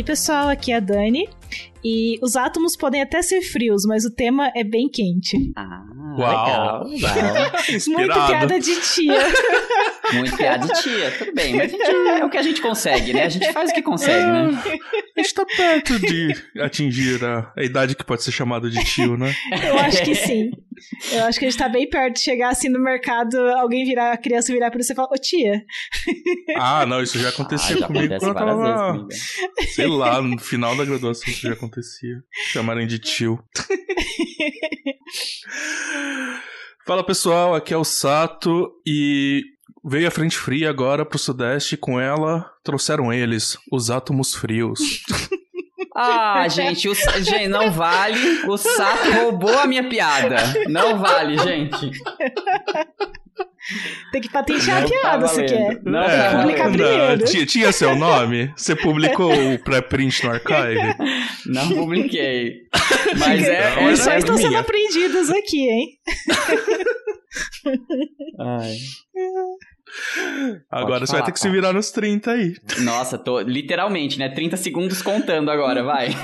aí, pessoal, aqui é a Dani. E os átomos podem até ser frios, mas o tema é bem quente. Ah, Uau. legal, legal. Muito piada de tia. Muito piada de tia, tudo bem. Mas a gente, é o que a gente consegue, né? A gente faz o que consegue, né? A gente tá perto de atingir a, a idade que pode ser chamada de tio, né? Eu acho que sim. Eu acho que a gente tá bem perto de chegar assim no mercado, alguém virar, a criança virar pra você e falar, ô tia. Ah, não, isso já aconteceu Ah, já comigo acontece quando eu várias tava, vezes comigo. sei lá, no final da graduação isso já acontecia. Chamarem de tio. Fala pessoal, aqui é o Sato e veio a frente fria agora pro sudeste e com ela trouxeram eles, os átomos frios. Ah, gente, o, gente, não vale. O Sato roubou a minha piada. Não vale, gente. Tem que patentear Não a piada tá se quer. Não Tem que tá publicar primeiro. tinha, tinha seu nome? Você publicou o pré-print no archive? Não publiquei. Mas é. Não, Lições era estão sendo minha. aprendidas aqui, hein? Ai. Agora você falar, vai ter que se Paty. virar nos 30 aí. Nossa, tô literalmente, né? 30 segundos contando agora, vai.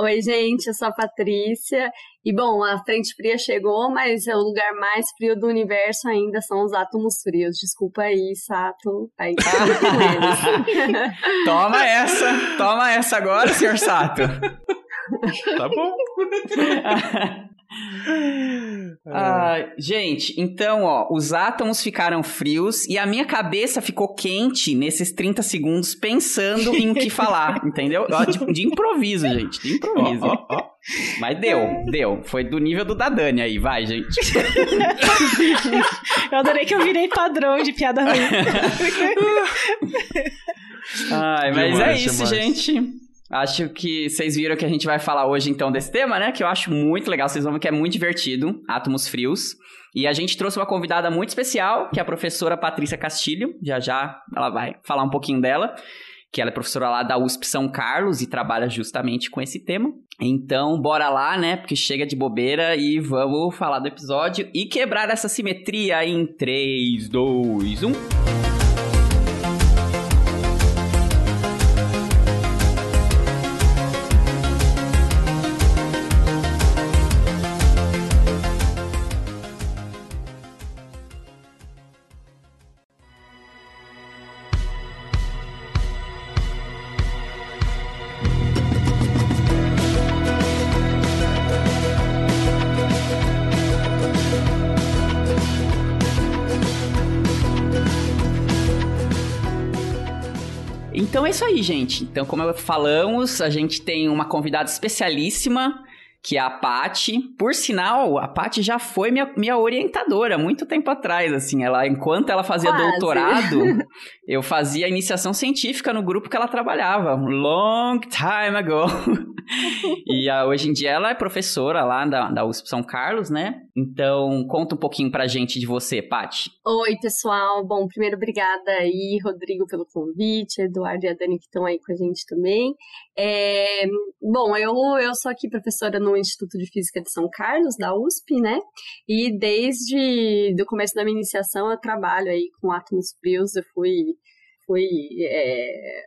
Oi, gente, eu sou a Patrícia. E bom, a frente fria chegou, mas o lugar mais frio do universo ainda são os átomos frios. Desculpa aí, Sato. Aí tá. Toma essa, toma essa agora, senhor Sato. Tá bom. Ah, gente, então, ó, os átomos ficaram frios e a minha cabeça ficou quente nesses 30 segundos pensando em o que falar, entendeu? Ó, de, de improviso, gente, de improviso. Ó, ó. Mas deu, deu. Foi do nível do da Dani aí, vai, gente. Eu adorei que eu virei padrão de piada ruim. Ai, mas Demais, é isso, demais. gente. Acho que vocês viram que a gente vai falar hoje, então, desse tema, né? Que eu acho muito legal. Vocês vão ver que é muito divertido. Átomos frios. E a gente trouxe uma convidada muito especial, que é a professora Patrícia Castilho. Já já ela vai falar um pouquinho dela. Que ela é professora lá da USP São Carlos e trabalha justamente com esse tema. Então, bora lá, né? Porque chega de bobeira e vamos falar do episódio e quebrar essa simetria em 3, 2, 1. Aí, gente. Então, como falamos, a gente tem uma convidada especialíssima, que é a Pati. Por sinal, a Pati já foi minha, minha orientadora há muito tempo atrás, assim. Ela, enquanto ela fazia Quase. doutorado, eu fazia iniciação científica no grupo que ela trabalhava. Long time ago. e ah, hoje em dia ela é professora lá da, da USP São Carlos, né? Então, conta um pouquinho pra gente de você, Pati. Oi, pessoal. Bom, primeiro, obrigada aí, Rodrigo, pelo convite, Eduardo e a Dani que estão aí com a gente também. É, bom, eu, eu sou aqui professora no Instituto de Física de São Carlos, da USP, né? E desde o começo da minha iniciação eu trabalho aí com átomos frios, eu fui fui, é,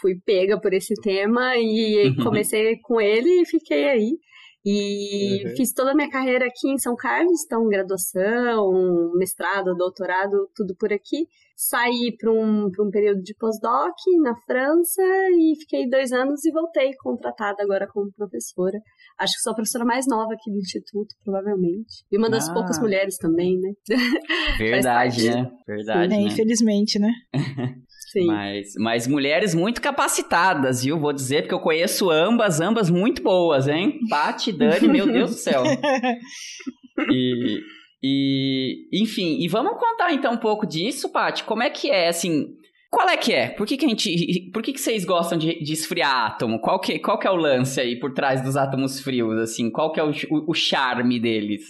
fui pega por esse tema e comecei com ele e fiquei aí. E Uhum. fiz toda a minha carreira aqui em São Carlos, então graduação, mestrado, doutorado, tudo por aqui. Saí para um, pra um período de pós-doc na França e fiquei dois anos e voltei contratada agora como professora. Acho que sou a professora mais nova aqui do Instituto, provavelmente. E uma das Ah. poucas mulheres também, né? Verdade, né? Verdade, É, né? infelizmente, né? Sim. Mas, mas mulheres muito capacitadas, viu? Vou dizer, porque eu conheço ambas, ambas muito boas, hein? Pati, Dani, meu Deus do céu. E, e, enfim, e vamos contar então um pouco disso, Pati. Como é que é, assim... Qual é que é? Por que, que a gente. Por que, que vocês gostam de, de esfriar átomo? Qual que, qual que é o lance aí por trás dos átomos frios, assim? Qual que é o, o, o charme deles?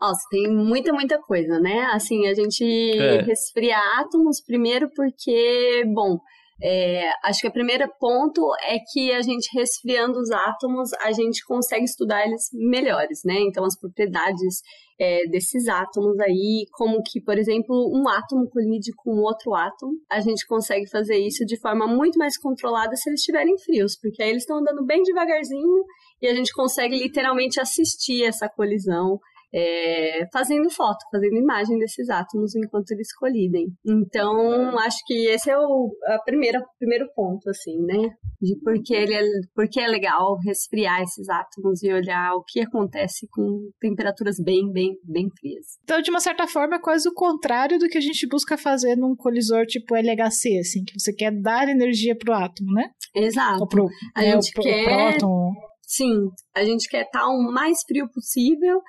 Nossa, tem muita, muita coisa, né? Assim, a gente É. resfria átomos primeiro porque, bom, É, acho que o primeiro ponto é que a gente resfriando os átomos, a gente consegue estudar eles melhores, né? Então, as propriedades é, desses átomos aí, como que, por exemplo, um átomo colide com outro átomo, a gente consegue fazer isso de forma muito mais controlada se eles estiverem frios, porque aí eles estão andando bem devagarzinho e a gente consegue literalmente assistir essa colisão é, fazendo foto, fazendo imagem desses átomos enquanto eles colidem. Então, acho que esse é o a primeira, primeiro ponto, assim, né? De porque ele é, porque é legal resfriar esses átomos e olhar o que acontece com temperaturas bem, bem, bem frias. Então, de uma certa forma, é quase o contrário do que a gente busca fazer num colisor tipo LHC, assim, que você quer dar energia pro átomo, né? Exato. Ou pro, a né, gente quer... próton. Sim, a gente quer estar o mais frio possível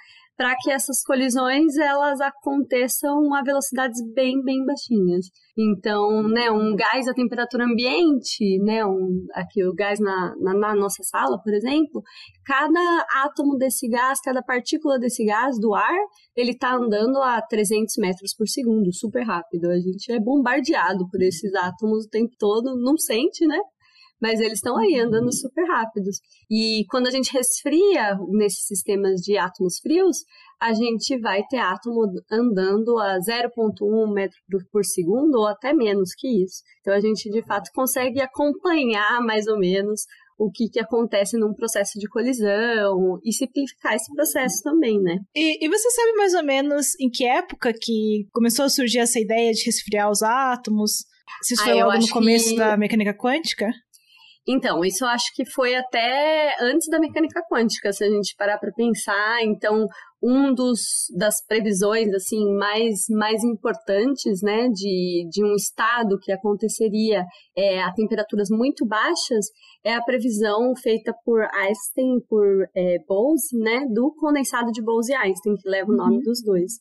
para que essas colisões elas aconteçam a velocidades bem, bem baixinhas. Então, né, um gás a temperatura ambiente, né, um, aqui o gás na, na, na nossa sala, por exemplo, cada átomo desse gás, cada partícula desse gás do ar, ele está andando a 300 metros por segundo, super rápido. A gente é bombardeado por esses átomos o tempo todo, não sente, né? Mas eles estão aí andando super rápidos. E quando a gente resfria nesses sistemas de átomos frios, a gente vai ter átomo andando a 0,1 metro por segundo ou até menos que isso. Então a gente de fato consegue acompanhar mais ou menos o que, que acontece num processo de colisão e simplificar esse processo também, né? E, e, você sabe mais ou menos em que época que começou a surgir essa ideia de resfriar os átomos? Se isso ah, foi logo no começo que... da mecânica quântica? Então, isso eu acho que foi até antes da mecânica quântica, se a gente parar para pensar. Então, um dos das previsões assim mais mais importantes, né, de, de um estado que aconteceria é, a temperaturas muito baixas é a previsão feita por Einstein por é, Bose, né, do condensado de Bose-Einstein, que leva o nome uhum. dos dois.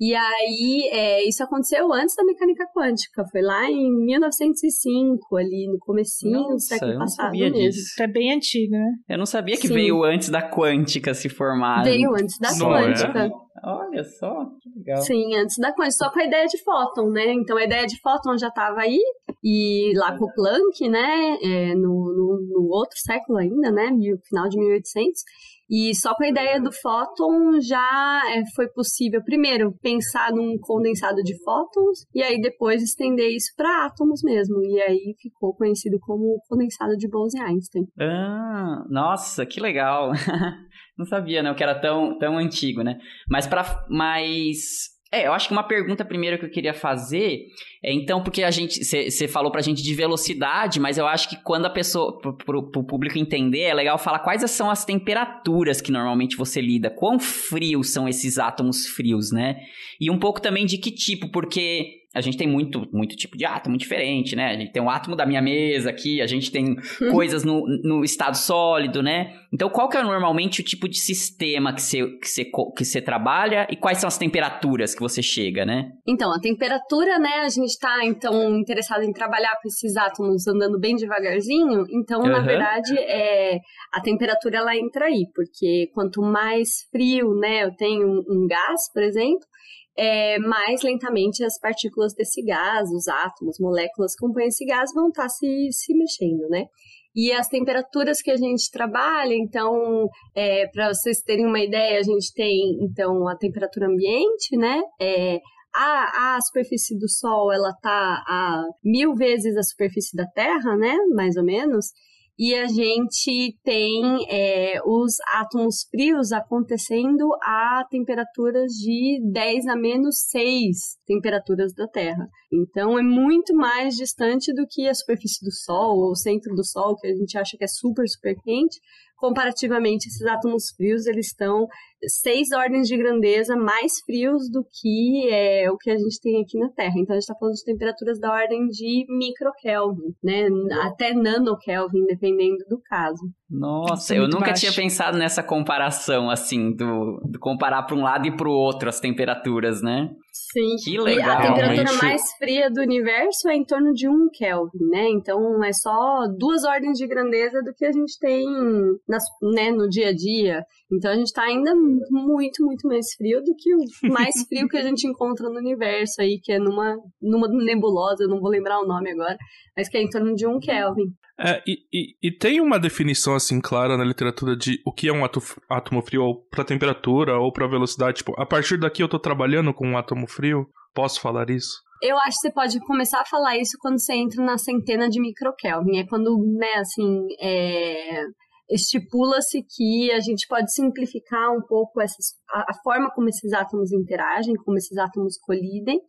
E aí, é, isso aconteceu antes da mecânica quântica, foi lá em 1905, ali no comecinho Nossa, do século passado mesmo. Disso. É bem antigo, né? Eu não sabia que Sim. veio antes da quântica se formar. Veio antes da Só quântica. É? Olha só, que legal. Sim, antes da quântica, só com a ideia de fóton, né? Então a ideia de fóton já estava aí, e lá com o Planck, né, é, no, no, no, outro século ainda, né, final de 1800, e só com a ideia do fóton já é, foi possível, primeiro, pensar num condensado de fótons e aí depois estender isso para átomos mesmo. E aí ficou conhecido como condensado de Bose-Einstein. Ah, nossa, que legal. Não sabia, né, que era tão, tão antigo, né? Mas para mais é, eu acho que uma pergunta primeiro que eu queria fazer é, então, porque a gente, você falou pra gente de velocidade, mas eu acho que quando a pessoa, pro, pro, pro, público entender, é legal falar quais são as temperaturas que normalmente você lida, quão frios são esses átomos frios, né? E um pouco também de que tipo, porque a gente tem muito, muito tipo de átomo diferente, né? A gente tem o átomo da minha mesa aqui, a gente tem coisas no, no estado sólido, né? Então, qual que é normalmente o tipo de sistema que você, que, você, que você trabalha e quais são as temperaturas que você chega, né? Então, a temperatura, né? A gente está, então, interessado em trabalhar com esses átomos andando bem devagarzinho. Então, uhum. na verdade, é, a temperatura, ela entra aí. Porque quanto mais frio, né? Eu tenho um, um gás, por exemplo, é, mais lentamente as partículas desse gás, os átomos, moléculas que compõem esse gás vão estar tá se, se mexendo, né? E as temperaturas que a gente trabalha, então, é, para vocês terem uma ideia, a gente tem, então, a temperatura ambiente, né? É, a, a superfície do Sol, ela tá a mil vezes a superfície da Terra, né? Mais ou menos e a gente tem é, os átomos frios acontecendo a temperaturas de 10 a menos 6 temperaturas da Terra. Então é muito mais distante do que a superfície do Sol ou o centro do Sol, que a gente acha que é super, super quente, comparativamente, esses átomos frios, eles estão seis ordens de grandeza mais frios do que é, o que a gente tem aqui na Terra. Então, a gente está falando de temperaturas da ordem de microkelvin, né? Até nanokelvin, dependendo do caso. Nossa, eu nunca baixo. tinha pensado nessa comparação, assim, do, do comparar para um lado e para o outro as temperaturas, né? Sim. Que legal. E a temperatura mais fria do universo é em torno de 1 Kelvin, né? Então é só duas ordens de grandeza do que a gente tem nas, né, no dia a dia. Então a gente está ainda muito, muito mais frio do que o mais frio que a gente encontra no universo aí, que é numa, numa nebulosa, eu não vou lembrar o nome agora, mas que é em torno de 1 Kelvin. É, e, e, e, tem uma definição assim clara na literatura de o que é um átomo frio para temperatura ou para velocidade. Tipo, a partir daqui eu tô trabalhando com um átomo frio. Posso falar isso? Eu acho que você pode começar a falar isso quando você entra na centena de microkelvin. É quando, né, assim, é estipula-se que a gente pode simplificar um pouco essas, a, a, forma como esses átomos interagem, como esses átomos colidem,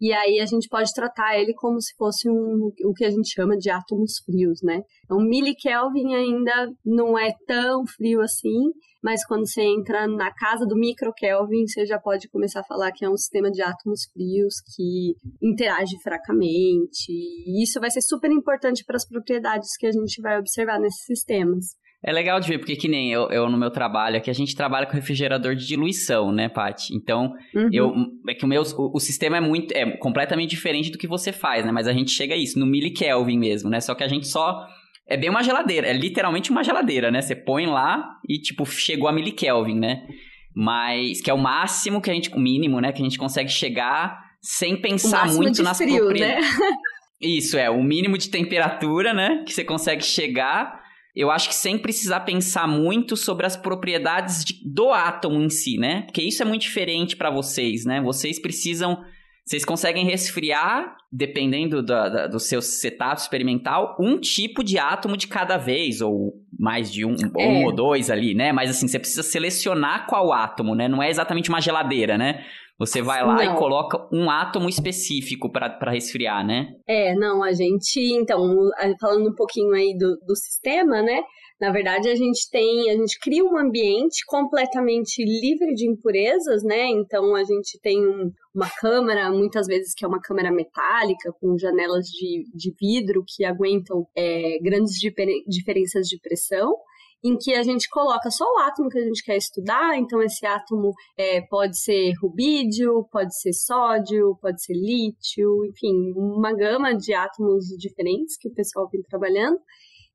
e aí a gente pode tratar ele como se fosse um, o que a gente chama de átomos frios, né? Então, milikelvin ainda não é tão frio assim, mas quando você entra na casa do microkelvin, você já pode começar a falar que é um sistema de átomos frios que interage fracamente, e isso vai ser super importante para as propriedades que a gente vai observar nesses sistemas. É legal de ver, porque que nem eu, eu no meu trabalho aqui, a gente trabalha com refrigerador de diluição, né, Paty? Então, uhum. eu, é que o meu, o, o, sistema é muito, é completamente diferente do que você faz, né? Mas a gente chega a isso, no milikelvin mesmo, né? Só que a gente só, é bem uma geladeira, é literalmente uma geladeira, né? Você põe lá e, tipo, chegou a milikelvin, né? Mas, que é o máximo que a gente, o mínimo, né, que a gente consegue chegar sem pensar muito nas frio, propriedades. Né? Isso, é, o mínimo de temperatura, né, que você consegue chegar eu acho que sem precisar pensar muito sobre as propriedades de, do átomo em si, né? Porque isso é muito diferente para vocês, né? Vocês precisam. Vocês conseguem resfriar, dependendo da, da, do seu setup experimental, um tipo de átomo de cada vez, ou mais de um, é. um ou dois ali, né? Mas assim, você precisa selecionar qual átomo, né? Não é exatamente uma geladeira, né? Você vai lá não. e coloca um átomo específico para resfriar, né? É, não, a gente, então, falando um pouquinho aí do, do sistema, né? Na verdade, a gente tem, a gente cria um ambiente completamente livre de impurezas, né? Então, a gente tem um, uma câmara, muitas vezes que é uma câmara metálica, com janelas de, de vidro que aguentam é, grandes diferenças de pressão em que a gente coloca só o átomo que a gente quer estudar, então esse átomo é, pode ser rubídio, pode ser sódio, pode ser lítio, enfim, uma gama de átomos diferentes que o pessoal vem trabalhando.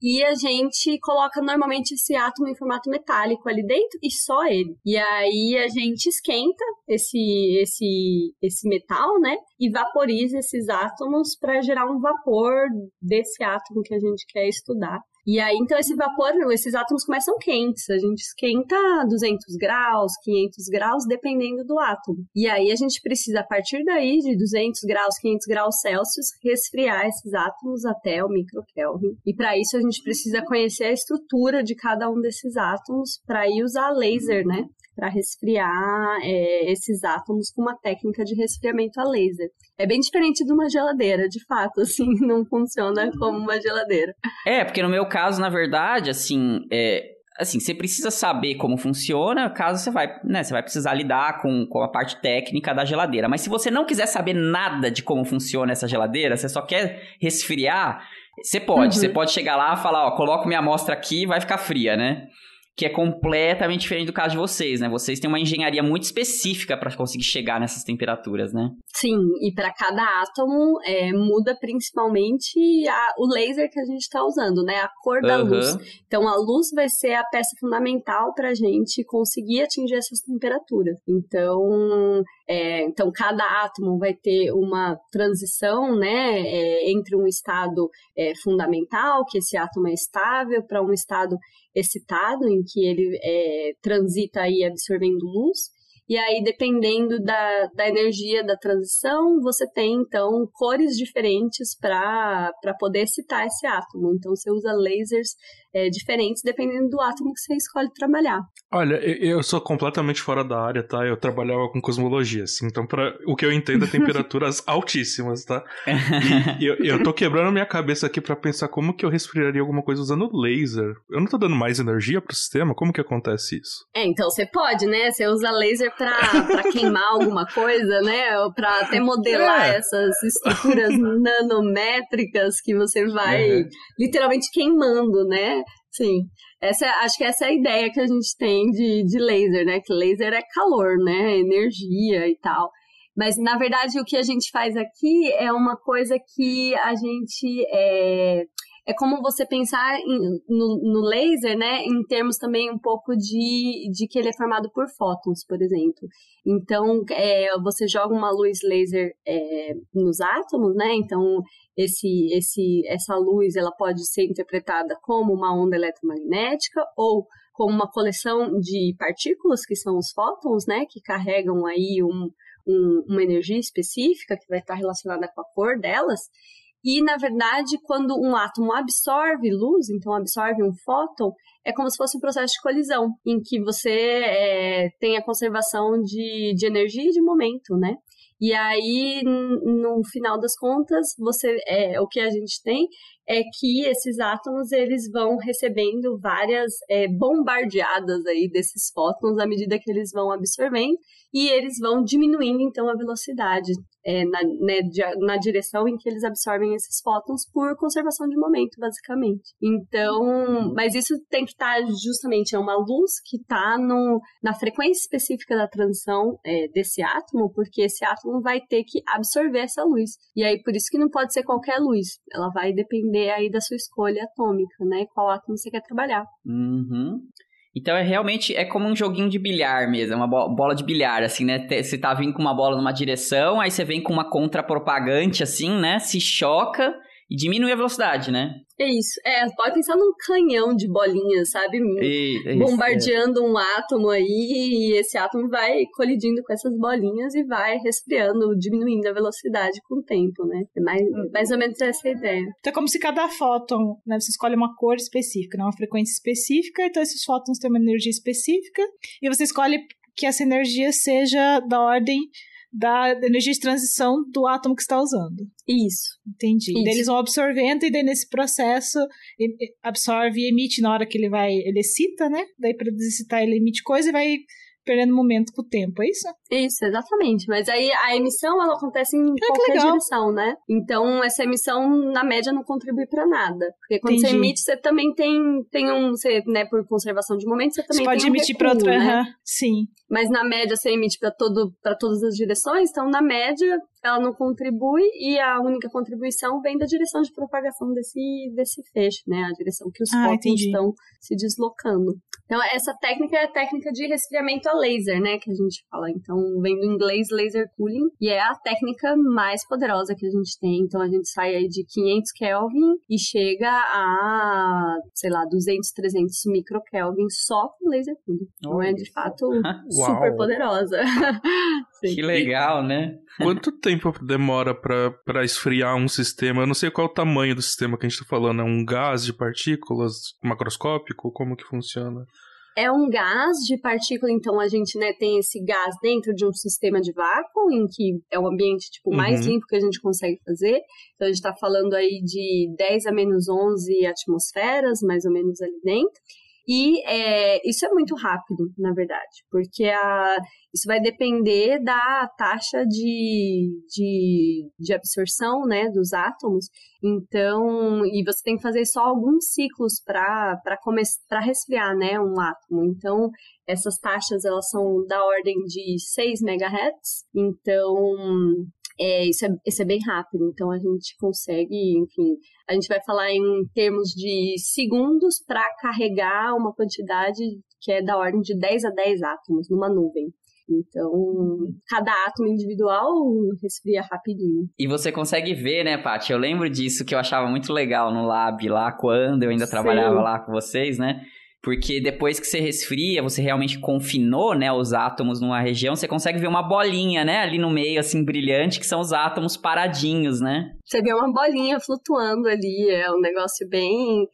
E a gente coloca normalmente esse átomo em formato metálico ali dentro e só ele. E aí a gente esquenta esse esse esse metal, né? E vaporiza esses átomos para gerar um vapor desse átomo que a gente quer estudar. E aí, então, esse vapor, esses átomos começam quentes. A gente esquenta 200 graus, 500 graus, dependendo do átomo. E aí, a gente precisa, a partir daí, de 200 graus, 500 graus Celsius, resfriar esses átomos até o microkelvin. E para isso, a gente precisa conhecer a estrutura de cada um desses átomos para ir usar laser, né? Para resfriar é, esses átomos com uma técnica de resfriamento a laser. É bem diferente de uma geladeira, de fato, assim, não funciona como uma geladeira. É, porque no meu caso, na verdade, assim, é, assim, você precisa saber como funciona, caso você vai, né, você vai precisar lidar com, com a parte técnica da geladeira. Mas se você não quiser saber nada de como funciona essa geladeira, você só quer resfriar, você pode. Uhum. Você pode chegar lá e falar, ó, coloco minha amostra aqui e vai ficar fria, né? Que é completamente diferente do caso de vocês, né? Vocês têm uma engenharia muito específica para conseguir chegar nessas temperaturas, né? Sim, e para cada átomo é, muda principalmente a, o laser que a gente está usando, né? A cor da uhum. luz. Então a luz vai ser a peça fundamental para a gente conseguir atingir essas temperaturas. Então, é, então cada átomo vai ter uma transição, né? É, entre um estado é, fundamental, que esse átomo é estável, para um estado excitado, em que ele é, transita aí absorvendo luz, e aí, dependendo da, da energia da transição, você tem, então, cores diferentes para poder excitar esse átomo. Então, você usa lasers é, diferentes dependendo do átomo que você escolhe trabalhar. Olha, eu sou completamente fora da área, tá? Eu trabalhava com cosmologia, assim, então pra, o que eu entendo é temperaturas altíssimas, tá? E eu, eu tô quebrando a minha cabeça aqui para pensar como que eu resfriaria alguma coisa usando laser. Eu não tô dando mais energia pro sistema? Como que acontece isso? É, então você pode, né? Você usa laser para queimar alguma coisa, né? Ou para até modelar é. essas estruturas nanométricas que você vai uhum. literalmente queimando, né? Sim, essa, acho que essa é a ideia que a gente tem de, de laser, né? Que laser é calor, né? Energia e tal. Mas, na verdade, o que a gente faz aqui é uma coisa que a gente é, é como você pensar em, no, no, laser, né, em termos também um pouco de, de que ele é formado por fótons, por exemplo. Então, é, você joga uma luz laser é, nos átomos, né, então esse, esse, essa luz ela pode ser interpretada como uma onda eletromagnética ou como uma coleção de partículas, que são os fótons, né, que carregam aí um, um, uma energia específica que vai estar relacionada com a cor delas. E, na verdade, quando um átomo absorve luz, então absorve um fóton, é como se fosse um processo de colisão, em que você é, tem a conservação de, de energia e de momento, né? E aí, no final das contas, você é, o que a gente tem é que esses átomos eles vão recebendo várias é, bombardeadas aí desses fótons à medida que eles vão absorvendo e eles vão diminuindo então a velocidade é, na, né, na direção em que eles absorvem esses fótons por conservação de momento, basicamente. Então, mas isso tem que estar tá justamente é uma luz que está na frequência específica da transição é, desse átomo, porque esse átomo vai ter que absorver essa luz. E aí por isso que não pode ser qualquer luz. Ela vai depender aí da sua escolha atômica, né? Qual átomo você quer trabalhar. Uhum. Então é realmente é como um joguinho de bilhar mesmo, é uma bola de bilhar, assim, né? Você tá vindo com uma bola numa direção, aí você vem com uma contrapropagante, assim, né? Se choca e diminui a velocidade, né? É isso. É, pode pensar num canhão de bolinhas, sabe? E, é Bombardeando é. um átomo aí e esse átomo vai colidindo com essas bolinhas e vai resfriando, diminuindo a velocidade com o tempo, né? É mais, uhum. mais ou menos essa a ideia. Então é como se cada fóton, né? Você escolhe uma cor específica, né, uma frequência específica, então esses fótons têm uma energia específica e você escolhe que essa energia seja da ordem da energia de transição do átomo que está usando. Isso. Entendi. Isso. Daí eles vão absorvendo e daí nesse processo absorve e emite na hora que ele vai, ele excita, né? Daí para desexcitar ele emite coisa e vai perdendo momento com o tempo, é isso? Isso, exatamente. Mas aí a emissão ela acontece em é, qualquer direção, né? Então essa emissão na média não contribui para nada, porque quando Entendi. você emite você também tem tem um, você, né, por conservação de momento, você também você pode tem um emitir para outra, né? Uhum. sim. Mas na média você emite para todas as direções, então na média ela não contribui e a única contribuição vem da direção de propagação desse, desse feixe, né? A direção que os ah, fótons estão se deslocando. Então, essa técnica é a técnica de resfriamento a laser, né? Que a gente fala. Então, vem do inglês laser cooling e é a técnica mais poderosa que a gente tem. Então, a gente sai aí de 500 Kelvin e chega a, sei lá, 200, 300 microkelvin só com laser cooling. Então, é de fato super poderosa. que legal, né? Quanto tempo demora para esfriar um sistema? Eu não sei qual é o tamanho do sistema que a gente está falando. É um gás de partículas macroscópico? Como que funciona? É um gás de partícula, então a gente né, tem esse gás dentro de um sistema de vácuo, em que é o ambiente tipo, mais uhum. limpo que a gente consegue fazer. Então a gente está falando aí de 10 a menos 11 atmosferas, mais ou menos ali dentro. E é, isso é muito rápido, na verdade, porque a, isso vai depender da taxa de, de, de absorção né, dos átomos. Então, e você tem que fazer só alguns ciclos para resfriar né, um átomo. Então, essas taxas elas são da ordem de 6 MHz. Então, é, isso, é, isso é bem rápido, então a gente consegue, enfim, a gente vai falar em termos de segundos para carregar uma quantidade que é da ordem de 10 a 10 átomos numa nuvem. Então, cada átomo individual resfria rapidinho. E você consegue ver, né, Paty? Eu lembro disso que eu achava muito legal no lab lá, quando eu ainda Sim. trabalhava lá com vocês, né? Porque depois que você resfria, você realmente confinou, né, os átomos numa região, você consegue ver uma bolinha, né, ali no meio, assim, brilhante, que são os átomos paradinhos, né? Você vê uma bolinha flutuando ali, é um negócio bem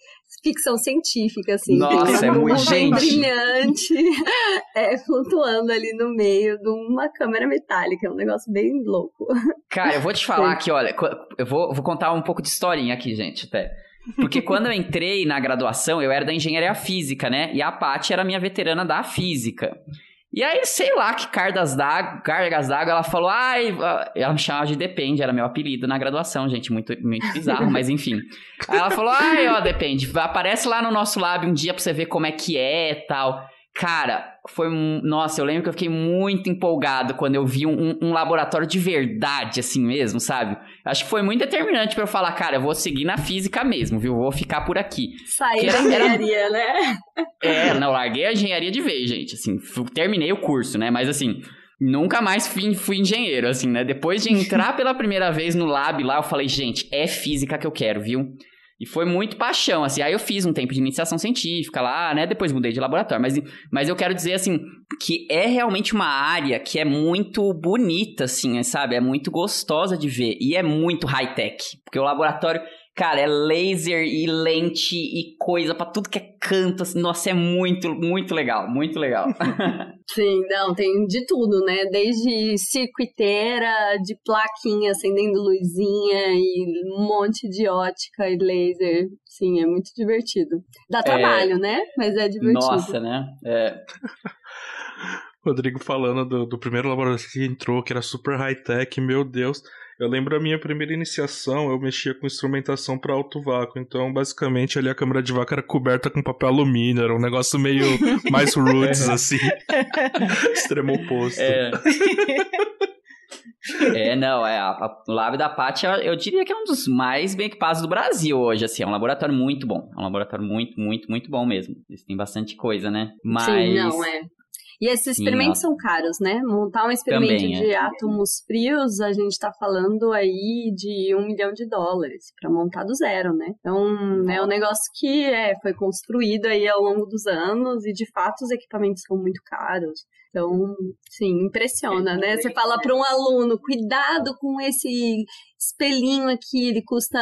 ficção científica, assim. Nossa, é muito gente. brilhante, é, flutuando ali no meio de uma câmera metálica, é um negócio bem louco. Cara, eu vou te falar que, olha, eu vou, vou contar um pouco de historinha aqui, gente, até. Porque quando eu entrei na graduação, eu era da engenharia física, né? E a Paty era minha veterana da física. E aí, sei lá que cargas d'água, ela falou, ai, ela me chamava de Depende, era meu apelido na graduação, gente, muito, muito bizarro, mas enfim. Aí ela falou, ai, ó, Depende, aparece lá no nosso lab um dia pra você ver como é que é e tal. Cara, foi. Nossa, eu lembro que eu fiquei muito empolgado quando eu vi um, um laboratório de verdade, assim mesmo, sabe? Acho que foi muito determinante para eu falar, cara, eu vou seguir na física mesmo, viu? Vou ficar por aqui. Sair da engenharia, era... né? É, não, larguei a engenharia de vez, gente. Assim, terminei o curso, né? Mas assim. Nunca mais fui, fui engenheiro, assim, né? Depois de entrar pela primeira vez no lab lá, eu falei, gente, é física que eu quero, viu? E foi muito paixão, assim. Aí eu fiz um tempo de iniciação científica lá, né? Depois mudei de laboratório. Mas, mas eu quero dizer, assim, que é realmente uma área que é muito bonita, assim, sabe? É muito gostosa de ver. E é muito high-tech. Porque o laboratório Cara, é laser e lente e coisa para tudo que é canto. Assim, nossa, é muito, muito legal, muito legal. Sim, não, tem de tudo, né? Desde circuiteira, de plaquinha acendendo luzinha e um monte de ótica e laser. Sim, é muito divertido. Dá é. trabalho, é... né? Mas é divertido. Nossa, né? É. Rodrigo falando do, do primeiro laboratório que entrou, que era super high-tech, meu Deus. Eu lembro a minha primeira iniciação, eu mexia com instrumentação para alto vácuo. Então, basicamente, ali a câmera de vácuo era coberta com papel alumínio. Era um negócio meio mais roots, assim. Extremo oposto. É. é, não, é, a, a Lab da Paty, eu diria que é um dos mais bem equipados do Brasil hoje, assim, é um laboratório muito bom, é um laboratório muito, muito, muito bom mesmo, eles têm bastante coisa, né, mas... Sim, não, é, e esses experimentos Sim, são caros, né? Montar um experimento Também, de é. átomos frios, a gente está falando aí de um milhão de dólares para montar do zero, né? Então, é um negócio que é, foi construído aí ao longo dos anos e, de fato, os equipamentos são muito caros. Então, sim, impressiona, né? Você fala para um aluno, cuidado com esse espelhinho aqui, ele custa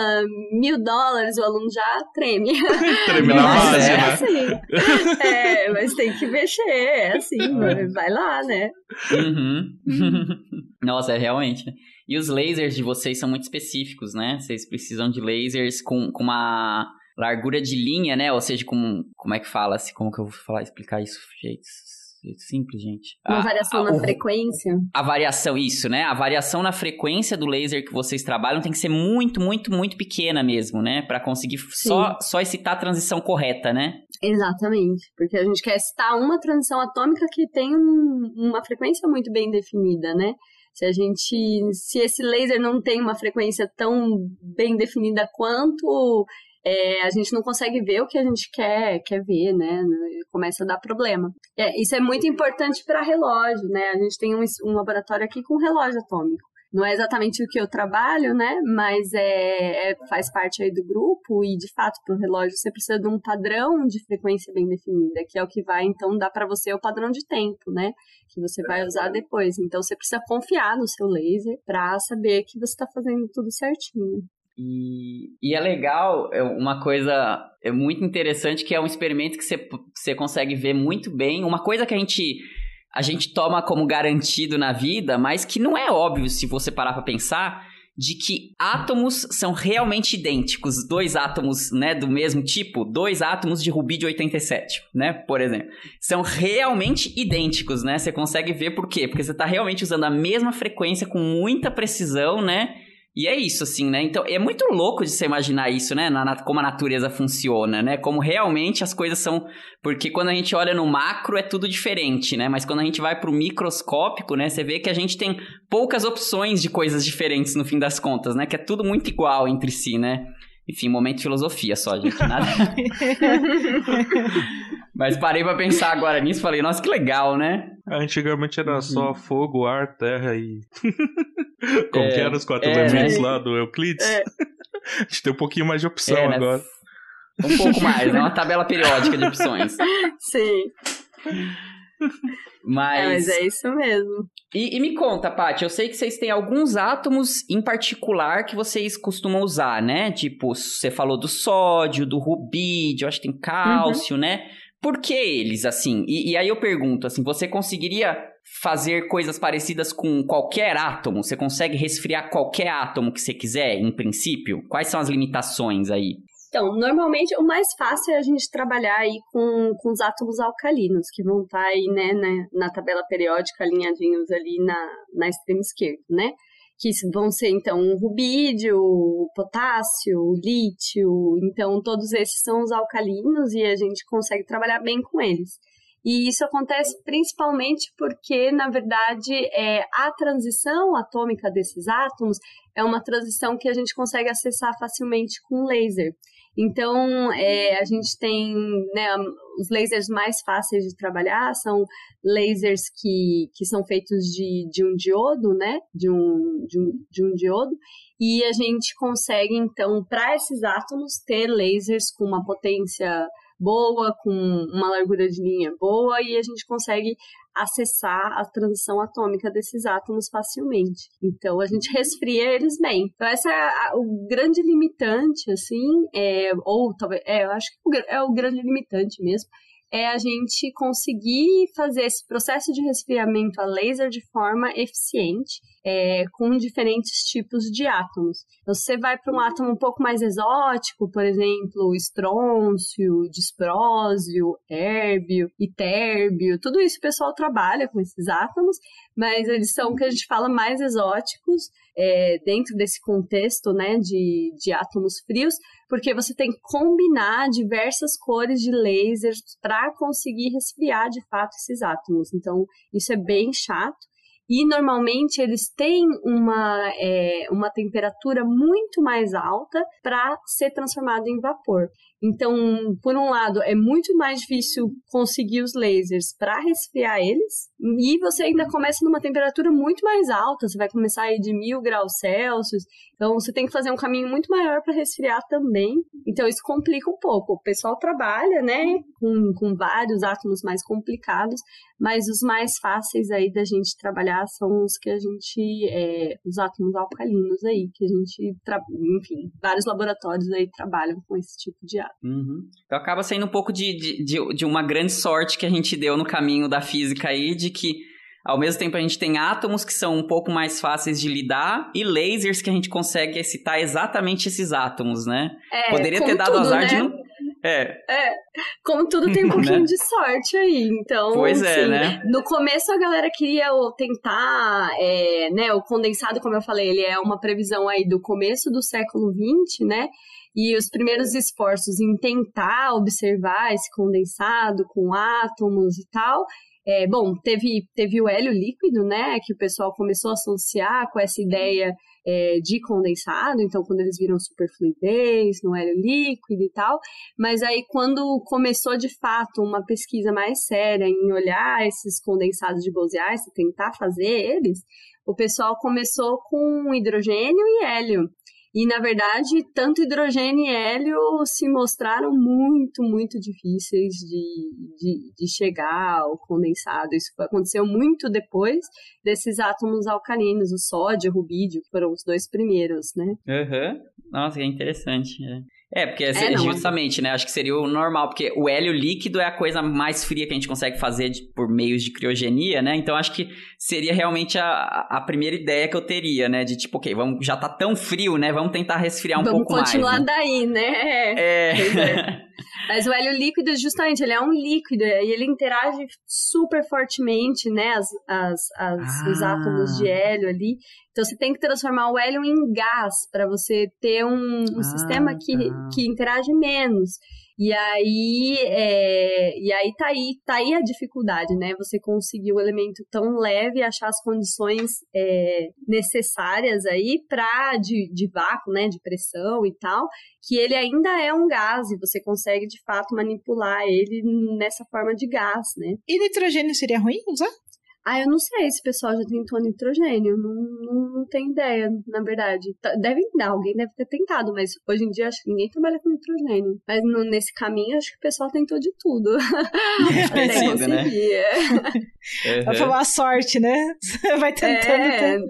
mil dólares, o aluno já treme. treme na base, é né? Assim. É, mas tem que mexer, é assim, é. vai lá, né? Uhum. Nossa, é realmente. E os lasers de vocês são muito específicos, né? Vocês precisam de lasers com, com uma largura de linha, né? Ou seja, com, como é que fala? Como que eu vou falar, explicar isso? Jeitos simples, gente. Uma a, variação a, na o, frequência? A variação, isso, né? A variação na frequência do laser que vocês trabalham tem que ser muito, muito, muito pequena mesmo, né? Para conseguir só, só excitar a transição correta, né? Exatamente, porque a gente quer excitar uma transição atômica que tem um, uma frequência muito bem definida, né? Se a gente, se esse laser não tem uma frequência tão bem definida quanto, é, a gente não consegue ver o que a gente quer, quer ver, né? Começa a dar problema. É, isso é muito importante para relógio, né? A gente tem um, um laboratório aqui com relógio atômico não é exatamente o que eu trabalho, né? Mas é, é faz parte aí do grupo e de fato para o relógio você precisa de um padrão de frequência bem definida, que é o que vai então dar para você o padrão de tempo, né? Que você vai usar depois. Então você precisa confiar no seu laser para saber que você está fazendo tudo certinho. E, e, é legal, é uma coisa é muito interessante que é um experimento que você, você consegue ver muito bem. Uma coisa que a gente a gente toma como garantido na vida, mas que não é óbvio se você parar para pensar, de que átomos são realmente idênticos, dois átomos, né, do mesmo tipo, dois átomos de rubídio 87, né, por exemplo, são realmente idênticos, né? Você consegue ver por quê? Porque você está realmente usando a mesma frequência com muita precisão, né? E é isso, assim, né? Então, é muito louco de você imaginar isso, né? Na, na, como a natureza funciona, né? Como realmente as coisas são. Porque quando a gente olha no macro é tudo diferente, né? Mas quando a gente vai pro microscópico, né? Você vê que a gente tem poucas opções de coisas diferentes no fim das contas, né? Que é tudo muito igual entre si, né? Enfim, momento de filosofia só, gente. Nada. Mas parei pra pensar agora nisso e falei, nossa, que legal, né? Antigamente era uhum. só fogo, ar, terra e. Como é, que eram os quatro é, elementos é, lá do Euclides? É. A gente tem um pouquinho mais de opção é, né? agora. Um pouco mais, é uma tabela periódica de opções. Sim. Mas... É, mas é isso mesmo. E, e me conta, Paty, eu sei que vocês têm alguns átomos em particular que vocês costumam usar, né? Tipo, você falou do sódio, do rubídio, acho que tem cálcio, uhum. né? Por que eles, assim? E, e aí eu pergunto, assim, você conseguiria fazer coisas parecidas com qualquer átomo? Você consegue resfriar qualquer átomo que você quiser, em princípio? Quais são as limitações aí? Então, normalmente o mais fácil é a gente trabalhar aí com, com os átomos alcalinos, que vão estar tá aí, né, né, na tabela periódica, alinhadinhos ali na, na extrema esquerda, né? Que vão ser, então, o rubídio, o potássio, o lítio. Então, todos esses são os alcalinos e a gente consegue trabalhar bem com eles. E isso acontece principalmente porque, na verdade, é, a transição atômica desses átomos é uma transição que a gente consegue acessar facilmente com laser. Então, é, a gente tem né, os lasers mais fáceis de trabalhar, são lasers que, que são feitos de, de um diodo, né? De um, de, um, de um diodo. E a gente consegue, então, para esses átomos, ter lasers com uma potência boa, com uma largura de linha boa, e a gente consegue acessar a transição atômica desses átomos facilmente. Então a gente resfria eles bem. Então essa é a, o grande limitante, assim, é, ou talvez, é, eu acho que é o grande limitante mesmo, é a gente conseguir fazer esse processo de resfriamento a laser de forma eficiente é, com diferentes tipos de átomos. Você vai para um átomo um pouco mais exótico, por exemplo, estrôncio, disprósio, hérbio, itérbio, tudo isso o pessoal trabalha com esses átomos, mas eles são o que a gente fala mais exóticos é, dentro desse contexto né, de, de átomos frios, porque você tem que combinar diversas cores de lasers para conseguir resfriar de fato esses átomos. Então, isso é bem chato. E normalmente eles têm uma, é, uma temperatura muito mais alta para ser transformado em vapor. Então, por um lado, é muito mais difícil conseguir os lasers para resfriar eles, e você ainda começa numa temperatura muito mais alta, você vai começar aí de mil graus Celsius, então você tem que fazer um caminho muito maior para resfriar também. Então, isso complica um pouco. O pessoal trabalha, né, com, com vários átomos mais complicados, mas os mais fáceis aí da gente trabalhar são os que a gente, é, os átomos alcalinos aí, que a gente, enfim, vários laboratórios aí trabalham com esse tipo de átomo. Uhum. Então acaba sendo um pouco de, de, de, de uma grande sorte que a gente deu no caminho da física aí, de que ao mesmo tempo a gente tem átomos que são um pouco mais fáceis de lidar e lasers que a gente consegue excitar exatamente esses átomos, né? É, Poderia ter dado tudo, azar né? de não. É. é. Como tudo tem um pouquinho Né? de sorte aí. Então, Pois é, assim, né? no começo a galera queria tentar, é, né? O condensado, como eu falei, ele é uma previsão aí do começo do século XX, né? E os primeiros esforços em tentar observar esse condensado com átomos e tal. É, bom, teve, teve o hélio líquido, né? Que o pessoal começou a associar com essa ideia é, de condensado. Então, quando eles viram superfluidez no hélio líquido e tal. Mas aí, quando começou de fato uma pesquisa mais séria em olhar esses condensados de Bose-Einstein, tentar fazer eles, o pessoal começou com hidrogênio e hélio. E, na verdade, tanto hidrogênio e hélio se mostraram muito, muito difíceis de, de, de chegar ao condensado. Isso aconteceu muito depois desses átomos alcalinos, o sódio e o rubídio, que foram os dois primeiros, né? Aham. Nossa, que interessante. É. É, porque é, É, justamente, né? Acho que seria o normal, porque o hélio líquido é a coisa mais fria que a gente consegue fazer de- por meios de criogenia, né? Então acho que seria realmente a, a primeira ideia que eu teria, né? De tipo, ok, vamos, já tá tão frio, né? Vamos tentar resfriar um Vamos pouco continuar mais. né? daí, né? É. É. Mas o hélio líquido, justamente, ele é um líquido e ele interage super fortemente, né? As, as, as- os Ah. átomos de hélio ali. Então você tem que transformar o hélio em gás para você ter um, um Ah, sistema que, tá. que interage menos. E aí, é, e aí tá aí, tá aí a dificuldade, né? Você conseguir o elemento tão leve achar as condições é, necessárias aí para de, de vácuo, né? De pressão e tal, que ele ainda é um gás e você consegue de fato manipular ele nessa forma de gás, né? E nitrogênio seria ruim usar? Ah, eu não sei se o pessoal já tentou nitrogênio, não, não, não tenho ideia, na verdade. Tá- Deve dar, alguém deve ter tentado, mas hoje em dia acho que ninguém trabalha com nitrogênio. Mas no- nesse caminho acho que o pessoal tentou de tudo. Até Precisa, né? conseguir. é. Aham. Foi uma sorte, né? Você vai tentando. É, tentando.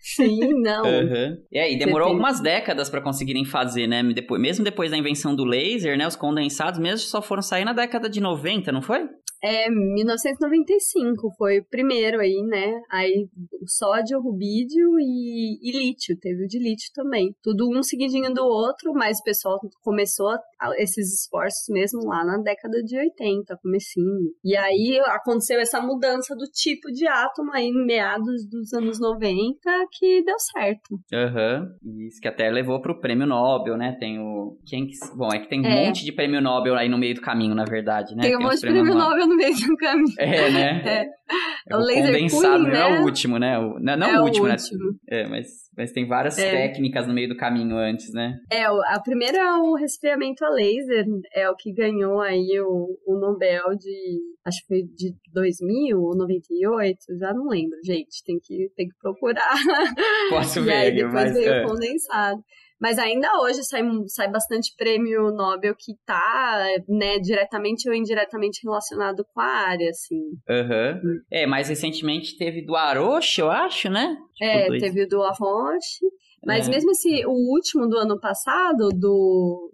sim, não. Aham. E aí, demorou tem- algumas décadas pra conseguirem fazer, né? Depois, mesmo depois da invenção do laser, né? Os condensados mesmo só foram sair na década de 90, não foi? É, 1995 foi o primeiro aí, né? Aí o sódio, rubídio e, e lítio, teve o de lítio também. Tudo um seguidinho do outro, mas o pessoal começou a, esses esforços mesmo lá na década de 80, comecinho. E aí aconteceu essa mudança do tipo de átomo aí em meados dos anos 90 que deu certo. Aham. Uhum. Isso que até levou pro prêmio Nobel, né? Tem o. Quem que... Bom, é que tem um é. monte de prêmio Nobel aí no meio do caminho, na verdade, né? Tem um monte de prêmio Nobel no meio do caminho. É, né? É. é o, o condensado cooling, né? é o último, né? O, não, não é o último, o né? último. É, mas, mas tem várias é. técnicas no meio do caminho antes, né? É, a primeira é o resfriamento a laser, é o que ganhou aí o, o Nobel de, acho que foi de 2000 ou 98, já não lembro, gente, tem que, tem que procurar. Posso e ver, aí depois mas, veio é. condensado. Mas ainda hoje sai, sai bastante prêmio Nobel que tá, né, diretamente ou indiretamente relacionado com a área, assim. Aham. Uhum. É, mais recentemente teve do Aroche, eu acho, né? Tipo é, dois... teve o do Aroche. Mas é. mesmo esse, o último do ano passado, do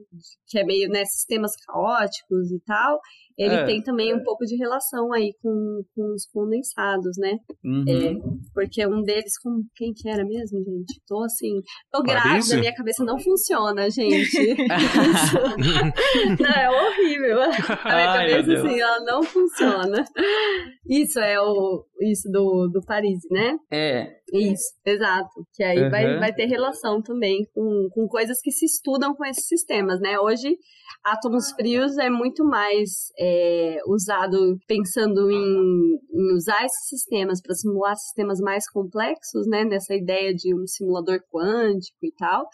que é meio, né, sistemas caóticos e tal, ele é, tem também é. um pouco de relação aí com, com os condensados, né? Uhum. É, porque um deles, com quem que era mesmo, gente? Tô assim, tô grávida, minha cabeça não funciona, gente. Não, é horrível. A minha Ai, cabeça, assim, ela não funciona. Isso é o isso do, do Paris, né? É. Isso, exato. Que aí uhum. vai, vai ter relação também com, com coisas que se estudam com esses sistemas, né? Hoje, átomos frios é muito mais é, usado pensando em, em, usar esses sistemas para simular sistemas mais complexos, né? Nessa ideia de um simulador quântico e tal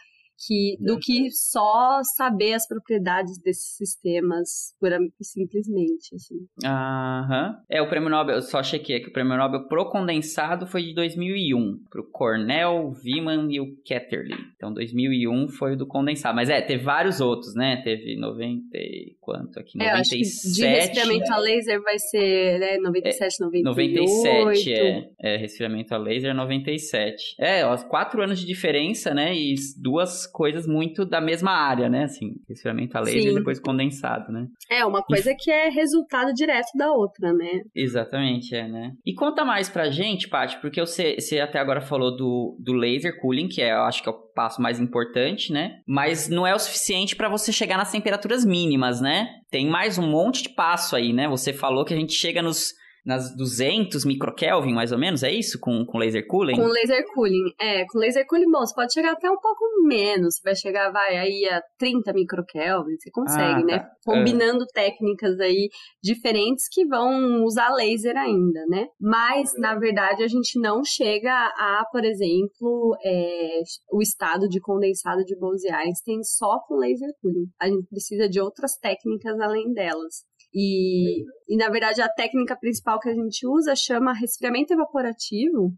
que, do que só saber as propriedades desses sistemas pura, simplesmente, assim. Aham. É, o prêmio Nobel, eu só chequei aqui, o prêmio Nobel pro condensado foi de 2001, pro Cornell, Wiman e o Ketterle. Então, 2001 foi o do condensado. Mas é, teve vários outros, né? Teve 90 e quanto aqui? 97. É, acho que de resfriamento a laser vai ser, né, 97, é, 98. 97, é. É, resfriamento a laser 97. É, ó, quatro anos de diferença, né? E duas coisas muito da mesma área, né? Assim, resfriamento a laser e depois condensado, né? É, uma coisa e... que é resultado direto da outra, né? Exatamente, é, né? E conta mais pra gente, Paty, porque você, você até agora falou do, do laser cooling, que é, eu acho que é o passo mais importante, né? Mas não é o suficiente para você chegar nas temperaturas mínimas, né? Tem mais um monte de passo aí, né? Você falou que a gente chega nos nas 200 microkelvin, mais ou menos, é isso? Com, com laser cooling? Com laser cooling, é. Com laser cooling, bom, você pode chegar até um pouco menos. Você vai chegar, vai, aí a 30 microkelvin, você consegue, ah, né? Tá. Combinando é. técnicas aí diferentes que vão usar laser ainda, né? Mas, na verdade, a gente não chega a, por exemplo, é, o estado de condensado de Bose-Einstein só com laser cooling. A gente precisa de outras técnicas além delas. E, e, na verdade, a técnica principal que a gente usa chama resfriamento evaporativo.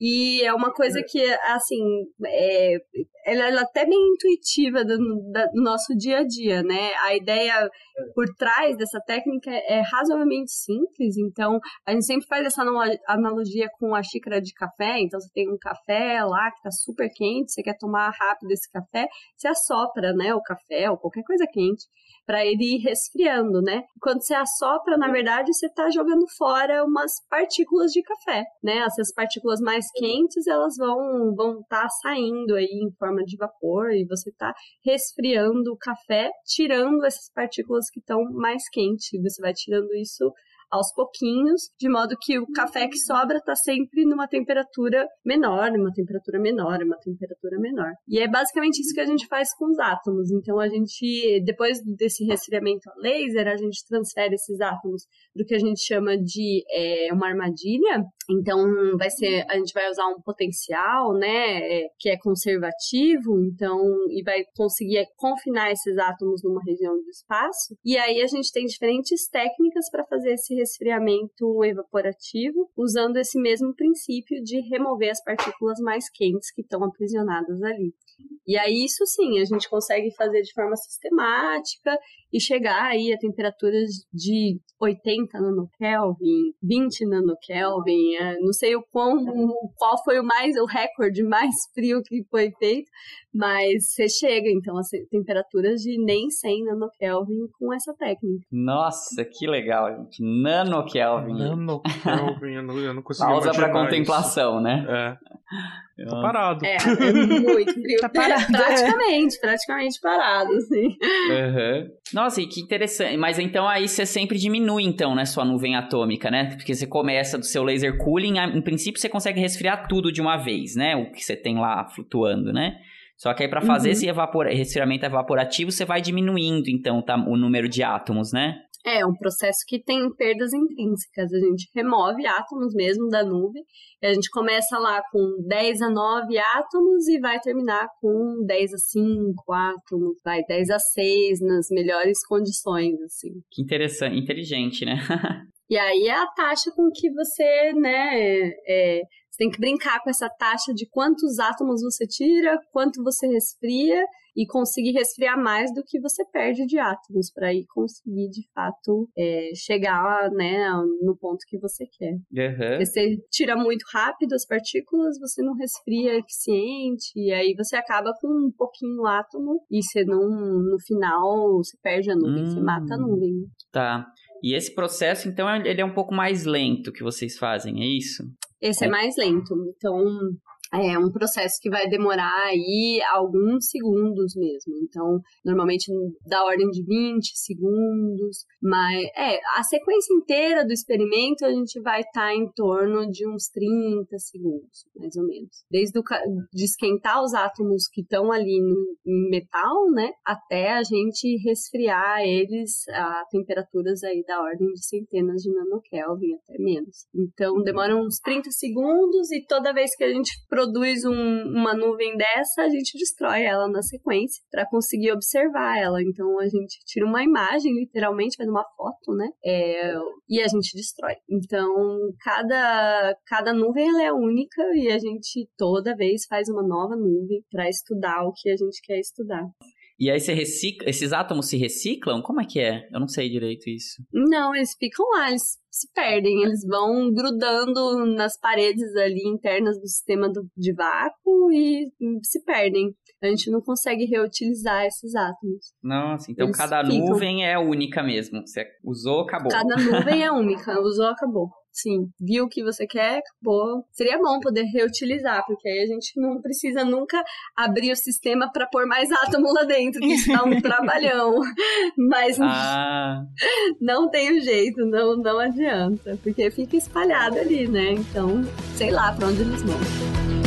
E é uma coisa que, assim, é, ela, ela é até bem intuitiva do, do, nosso dia a dia, né? A ideia por trás dessa técnica é razoavelmente simples, então a gente sempre faz essa analogia com a xícara de café. Então você tem um café lá que tá super quente, você quer tomar rápido esse café, você assopra, né, o café ou qualquer coisa quente para ele ir resfriando, né? Quando você assopra, na verdade, você está jogando fora umas partículas de café, né? Essas partículas mais quentes, elas vão vão estar tá saindo aí em forma de vapor e você está resfriando o café, tirando essas partículas que estão mais quentes. Você vai tirando isso aos pouquinhos, de modo que o café que sobra está sempre numa temperatura menor, numa temperatura menor, uma temperatura menor. E é basicamente isso que a gente faz com os átomos. Então a gente, depois desse resfriamento a laser, a gente transfere esses átomos do que a gente chama de é, uma armadilha. Então vai ser, a gente vai usar um potencial, né, é, que é conservativo, então e vai conseguir confinar esses átomos numa região do espaço. E aí a gente tem diferentes técnicas para fazer esse resfriamento evaporativo. usando esse mesmo princípio de remover as partículas mais quentes que estão aprisionadas ali. E aí, isso sim, a gente consegue fazer de forma sistemática e chegar aí a temperaturas de 80 nanokelvin, 20 nanokelvin, é, não sei o quão, qual foi o mais, o recorde mais frio que foi feito, mas você chega, então, a temperaturas de nem 100 nanokelvin com essa técnica. Nossa, que legal, gente. Nanokelvin. Nanokelvin, eu não, eu não consigo Pausa para contemplação, isso. né? É. Tô parado. É, é muito frio. tá parado. praticamente, praticamente parado, assim. Uhum. Nossa, e que interessante. Mas então aí você sempre diminui, então, né, sua nuvem atômica, né? Porque você começa do seu laser cooling, em princípio você consegue resfriar tudo de uma vez, né? O que você tem lá flutuando, né? Só que aí para fazer uhum. esse evapora resfriamento evaporativo, você vai diminuindo, então, tá, o número de átomos, né? É, um processo que tem perdas intrínsecas. A gente remove átomos mesmo da nuvem. E a gente começa lá com 10 a 9 átomos e vai terminar com 10 a 5 átomos, vai 10 a 6 nas melhores condições, assim. Que interessante, inteligente, né? e aí é a taxa com que você, né, é, você tem que brincar com essa taxa de quantos átomos você tira, quanto você resfria e conseguir resfriar mais do que você perde de átomos para aí conseguir de fato é, chegar né, no ponto que você quer. Uhum. Você tira muito rápido as partículas, você não resfria eficiente e aí você acaba com um pouquinho átomo e você não no final você perde a nuvem, hum, você mata a nuvem. Tá. E esse processo, então, ele é um pouco mais lento que vocês fazem, é isso? Esse é, é mais lento. Então, é um processo que vai demorar aí alguns segundos mesmo. Então, normalmente da ordem de 20 segundos, mas é, a sequência inteira do experimento a gente vai estar tá em torno de uns 30 segundos, mais ou menos. Desde o, de esquentar os átomos que estão ali no metal, né, até a gente resfriar eles a temperaturas aí da ordem de centenas de nanokelvin, até menos. Então, demora uns 30 segundos e toda vez que a gente produz um, uma nuvem dessa, a gente destrói ela na sequência para conseguir observar ela. Então a gente tira uma imagem, literalmente, faz uma foto, né? É, e a gente destrói. Então cada, cada nuvem ela é única e a gente toda vez faz uma nova nuvem para estudar o que a gente quer estudar. E aí você recicla, esses átomos se reciclam? Como é que é? Eu não sei direito isso. Não, eles ficam lá, eles se perdem, eles vão grudando nas paredes ali internas do sistema do, de vácuo e se perdem. A gente não consegue reutilizar esses átomos. Nossa, então eles cada ficam. nuvem é única mesmo. Você usou, acabou. Cada nuvem é única, usou, acabou. Sim, viu o que você quer, acabou. Seria bom poder reutilizar, porque aí a gente não precisa nunca abrir o sistema para pôr mais átomo lá dentro, que isso dá um trabalhão. Mas ah. não tem jeito, não, não adianta, porque fica espalhado ali, né? Então, sei lá para onde eles vão.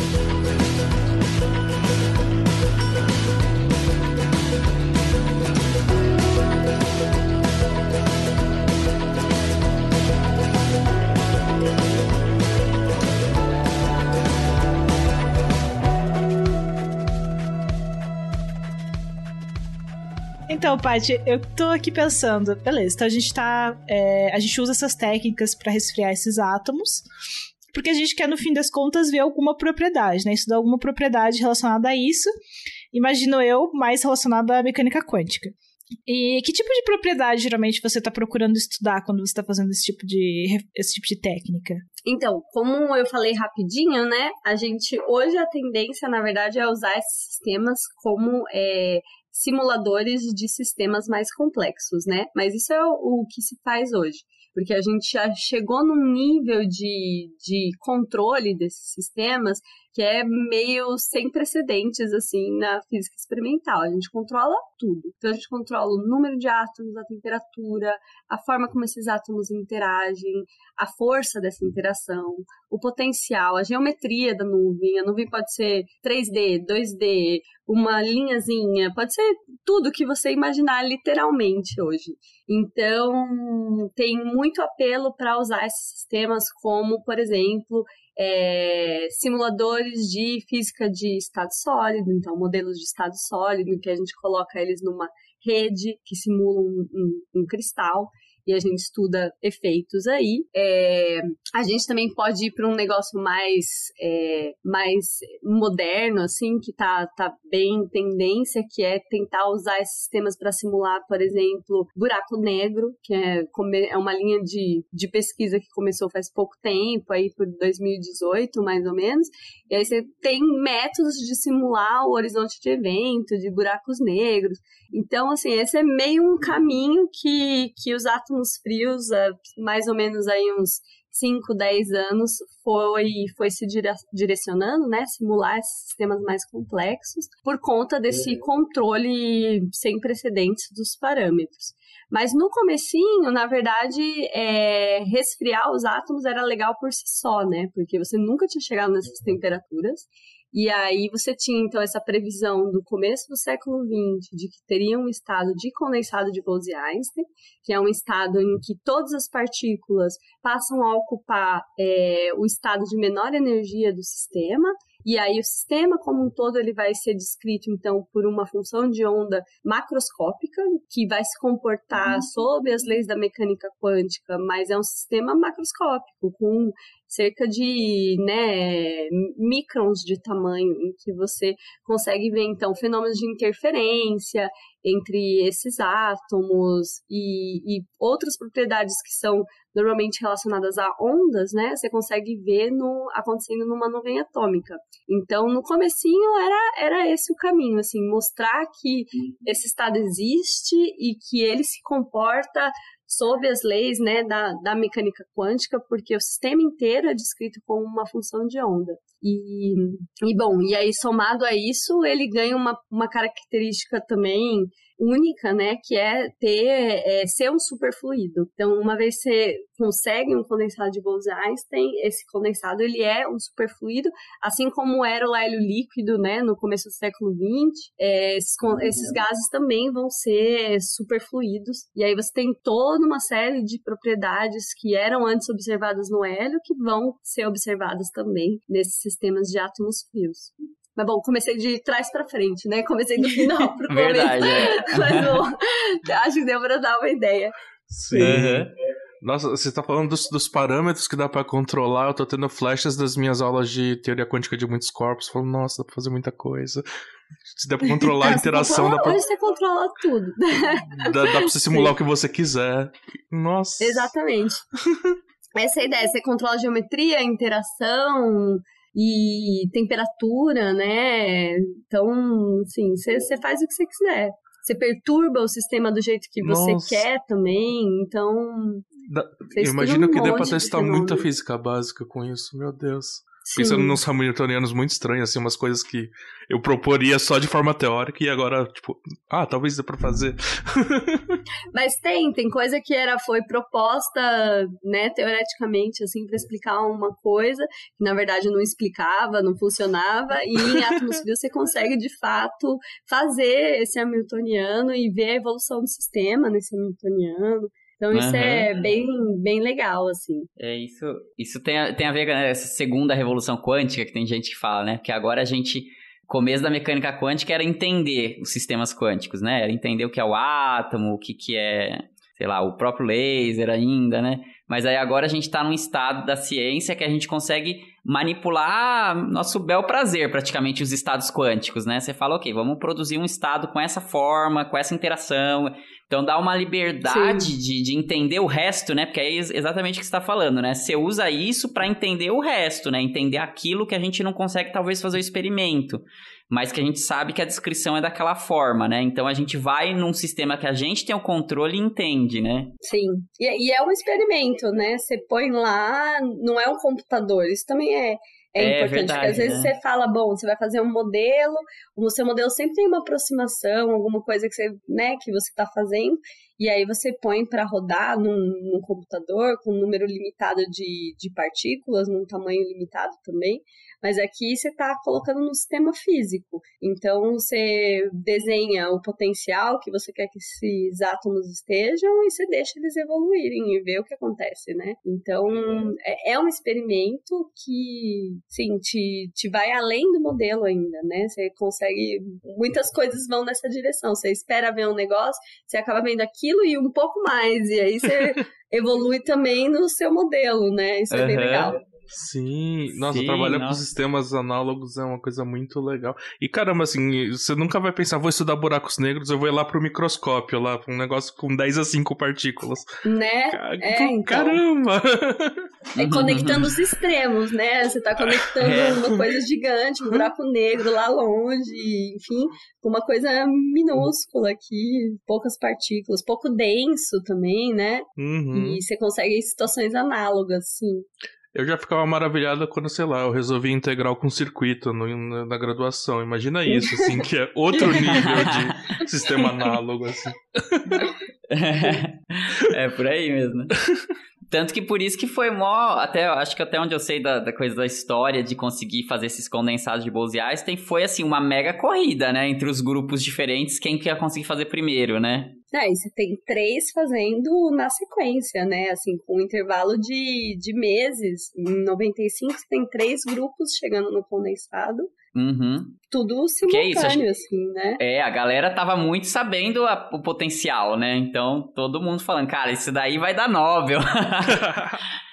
Então, Paty, eu tô aqui pensando, beleza, então a gente tá. É, a gente usa essas técnicas para resfriar esses átomos. Porque a gente quer, no fim das contas, ver alguma propriedade, né? Estudar alguma propriedade relacionada a isso. Imagino eu, mais relacionada à mecânica quântica. E que tipo de propriedade geralmente você está procurando estudar quando você está fazendo esse tipo de esse tipo de técnica? Então, como eu falei rapidinho, né? A gente hoje a tendência, na verdade, é usar esses sistemas como é, simuladores de sistemas mais complexos, né? Mas isso é o, o que se faz hoje porque a gente já chegou num nível de, de controle desses sistemas que é meio sem precedentes, assim, na física experimental. A gente controla tudo. Então, a gente controla o número de átomos, a temperatura, a forma como esses átomos interagem, a força dessa interação, o potencial, a geometria da nuvem. A nuvem pode ser 3D, 2D, uma linhazinha, pode ser tudo que você imaginar literalmente hoje. Então, tem muito apelo para usar esses sistemas como, por exemplo, é, simuladores de física de estado sólido, então modelos de estado sólido, que a gente coloca eles numa rede que simula um, um, um cristal. E a gente estuda efeitos aí. É, a gente também pode ir para um negócio mais, é, mais moderno, assim, que tá, tá bem em tendência, que é tentar usar esses sistemas para simular, por exemplo, buraco negro, que é, é uma linha de, de pesquisa que começou faz pouco tempo, aí por 2018, mais ou menos. E aí você tem métodos de simular o horizonte de evento, de buracos negros. Então, assim, esse é meio um caminho que, que os átomos frios, mais ou menos aí uns 5, 10 anos, foi, foi se direcionando, né? Simular esses sistemas mais complexos, por conta desse uhum. controle sem precedentes dos parâmetros. Mas no comecinho, na verdade, é, resfriar os átomos era legal por si só, né? Porque você nunca tinha chegado nessas temperaturas. E aí você tinha então essa previsão do começo do século XX de que teria um estado de condensado de Bose-Einstein, que é um estado em que todas as partículas passam a ocupar é, o estado de menor energia do sistema e aí o sistema como um todo ele vai ser descrito então por uma função de onda macroscópica que vai se comportar uhum. sob as leis da mecânica quântica, mas é um sistema macroscópico com cerca de né, microns de tamanho, em que você consegue ver então fenômenos de interferência entre esses átomos e, e outras propriedades que são normalmente relacionadas a ondas, né? Você consegue ver no, acontecendo numa nuvem atômica. Então, no comecinho era, era esse o caminho, assim, mostrar que esse estado existe e que ele se comporta sob as leis né, da, da mecânica quântica, porque o sistema inteiro é descrito como uma função de onda. E, e bom, e aí somado a isso, ele ganha uma, uma característica também única, né, que é ter é, ser um superfluido. Então, uma vez você consegue um condensado de Bose-Einstein, esse condensado ele é um superfluido, assim como era o hélio líquido, né, no começo do século XX. É, esses, esses gases também vão ser superfluidos. E aí você tem toda uma série de propriedades que eram antes observadas no hélio que vão ser observadas também nesses sistemas de átomos frios. Mas bom, comecei de trás para frente, né? Comecei do final pro começo. Verdade, é. Mas bom, acho que deu para dar uma ideia. Sim. Uhum. Nossa, você tá falando dos, dos parâmetros que dá para controlar. Eu tô tendo flashes das minhas aulas de teoria quântica de muitos corpos. Falando, nossa, dá pra fazer muita coisa. Se dá pra controlar a interação. Dá pra... Hoje você controla tudo. Dá, dá pra você simular Sim. o que você quiser. Nossa. Exatamente. Essa é a ideia. Você controla a geometria, a interação, e temperatura, né? Então, assim, você faz o que você quiser. Você perturba o sistema do jeito que você Nossa. quer também, então. Da, imagino um que dê pra testar muita física básica com isso, meu Deus. Sim. Pensando nos hamiltonianos muito estranhos, assim, umas coisas que eu proporia só de forma teórica e agora, tipo, ah, talvez dê pra fazer. Mas tem, tem coisa que era, foi proposta, né, teoreticamente, assim, para explicar uma coisa, que na verdade não explicava, não funcionava, e em frios você consegue, de fato, fazer esse hamiltoniano e ver a evolução do sistema nesse hamiltoniano. Então isso uhum. é bem, bem legal, assim. É isso. Isso tem a, tem a ver com essa segunda revolução quântica que tem gente que fala, né? Porque agora a gente começo da mecânica quântica era entender os sistemas quânticos, né? Era entender o que é o átomo, o que, que é, sei lá, o próprio laser ainda, né? Mas aí agora a gente está num estado da ciência que a gente consegue manipular nosso bel prazer, praticamente, os estados quânticos, né? Você fala, ok, vamos produzir um estado com essa forma, com essa interação. Então dá uma liberdade de, de entender o resto, né? Porque é exatamente o que você está falando, né? Você usa isso para entender o resto, né? Entender aquilo que a gente não consegue, talvez, fazer o experimento mas que a gente sabe que a descrição é daquela forma, né? Então a gente vai num sistema que a gente tem o controle e entende, né? Sim. E, e é um experimento, né? Você põe lá, não é um computador. Isso também é, é, é importante, verdade, porque às vezes né? você fala, bom, você vai fazer um modelo, o seu modelo sempre tem uma aproximação, alguma coisa que você, né, que você está fazendo, e aí você põe para rodar num, num, computador com um número limitado de, de partículas, num tamanho limitado também. Mas aqui você está colocando no sistema físico. Então você desenha o potencial que você quer que esses átomos estejam e você deixa eles evoluírem e vê o que acontece, né? Então é, é um experimento que, sim, te, te vai além do modelo ainda, né? Você consegue. Muitas coisas vão nessa direção. Você espera ver um negócio, você acaba vendo aquilo e um pouco mais. E aí você evolui também no seu modelo, né? Isso é uhum. bem legal. Sim, nossa, Sim, trabalhar nossa. com sistemas análogos é uma coisa muito legal. E caramba, assim, você nunca vai pensar, vou estudar buracos negros, eu vou ir lá pro microscópio, lá, um negócio com 10 a 5 partículas. Né? Car é, então. Caramba! É conectando os extremos, né? Você tá conectando é. uma coisa gigante, um buraco negro lá longe, enfim, com uma coisa minúscula aqui, poucas partículas, pouco denso também, né? Uhum. E você consegue situações análogas, sim. Eu já ficava maravilhado quando, sei lá, eu resolvi integral com circuito no, na graduação. Imagina isso, assim, que é outro nível de sistema análogo, assim. É, é por aí mesmo. Tanto que por isso que foi mó, até, acho que até onde eu sei da, da coisa da história de conseguir fazer esses condensados de Bose-Einstein, foi assim, uma mega corrida, né, entre os grupos diferentes, quem que ia conseguir fazer primeiro, né? É, e você tem três fazendo na sequência, né? Assim, com um intervalo de, de meses. Em 95, você tem três grupos chegando no condensado. Uhum. Tudo simultâneo, é assim, né? É, a galera tava muito sabendo a, o potencial, né? Então, todo mundo falando, cara, isso daí vai dar Nobel.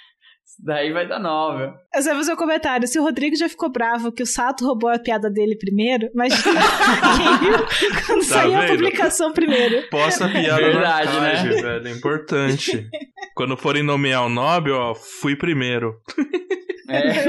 Daí vai dar nove. Eu só vou fazer um comentário. Se o Rodrigo já ficou bravo que o Sato roubou a piada dele primeiro, mas quem viu quando tá saiu vendo? a publicação primeiro. Posta a piada Verdade, no archive, né? velho. É importante. quando forem nomear o Nobel, ó, fui primeiro. É.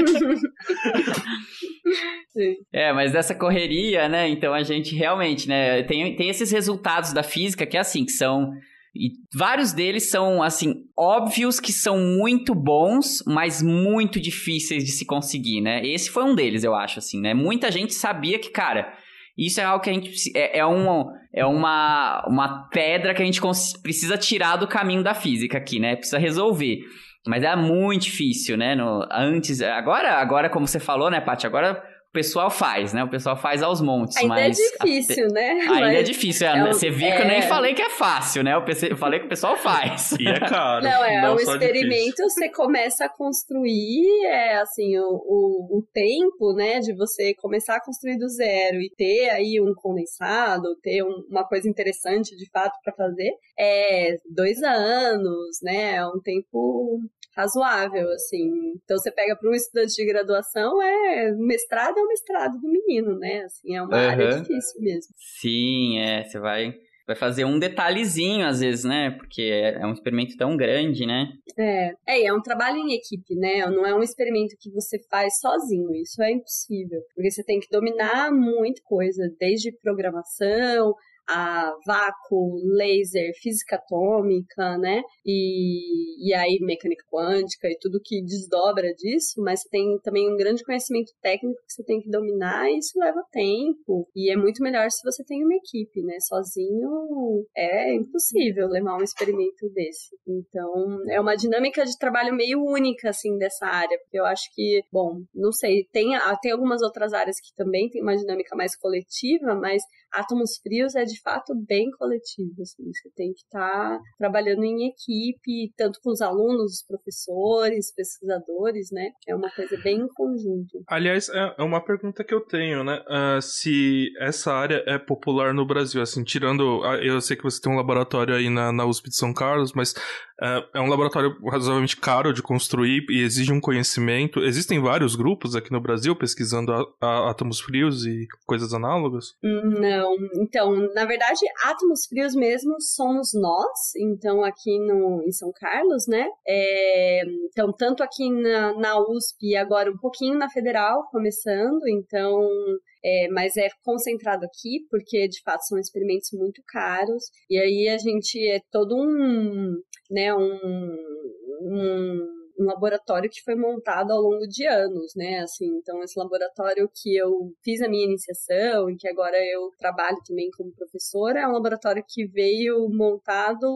É, mas dessa correria, né? Então a gente realmente, né? Tem, tem esses resultados da física que é assim, que são e vários deles são, assim, óbvios que são muito bons, mas muito difíceis de se conseguir, né? Esse foi um deles, eu acho, assim, né? Muita gente sabia que, cara, isso é algo que a gente. É, é, um, é uma, uma pedra que a gente precisa tirar do caminho da física aqui, né? Precisa resolver. Mas é muito difícil, né? No, antes. Agora, agora, como você falou, né, Paty? Agora o pessoal faz, né? O pessoal faz aos montes, ainda é mas... é difícil, até... né? Ainda mas é difícil, é, você viu é... que eu nem é. falei que é fácil, né? Eu falei que o pessoal faz. E é caro. Não, é não um experimento, difícil. você começa a construir, é assim, o, o, o, tempo, né, de você começar a construir do zero e ter aí um condensado, ter um, uma coisa interessante de fato para fazer, é dois anos, né? É um tempo razoável, assim. Então você pega para um estudante de graduação, é mestrado é o mestrado do menino, né? Assim, é uma uhum. área difícil mesmo. Sim, é, você vai vai fazer um detalhezinho às vezes, né? Porque é, é um experimento tão grande, né? É, é, é um trabalho em equipe, né? Não é um experimento que você faz sozinho, isso é impossível, porque você tem que dominar muita coisa, desde programação, a vácuo, laser, física atômica, né? E, e aí mecânica quântica e tudo que desdobra disso, mas tem também um grande conhecimento técnico que você tem que dominar e isso leva tempo. E é muito melhor se você tem uma equipe, né? Sozinho é impossível levar um experimento desse. Então, é uma dinâmica de trabalho meio única, assim, dessa área, porque eu acho que, bom, não sei, tem, tem algumas outras áreas que também tem uma dinâmica mais coletiva, mas átomos frios é de fato bem coletivo, assim, você tem que estar tá trabalhando em equipe, tanto com os alunos, os professores, pesquisadores, né? É uma coisa bem em conjunto. Aliás, é, é uma pergunta que eu tenho, né? Uh, se essa área é popular no Brasil, assim, tirando. Eu sei que você tem um laboratório aí na, na USP de São Carlos, mas uh, é um laboratório razoavelmente caro de construir e exige um conhecimento. Existem vários grupos aqui no Brasil pesquisando a, a átomos frios e coisas análogas? Não. Então, na verdade, átomos frios mesmo somos nós, então aqui no, em São Carlos, né? É, então, tanto aqui na, na USP e agora um pouquinho na Federal, começando, então é, mas é concentrado aqui porque de fato são experimentos muito caros e aí a gente é todo um, né, um, um um laboratório que foi montado ao longo de anos, né? Assim, então esse laboratório que eu fiz a minha iniciação e que agora eu trabalho também como professora é um laboratório que veio montado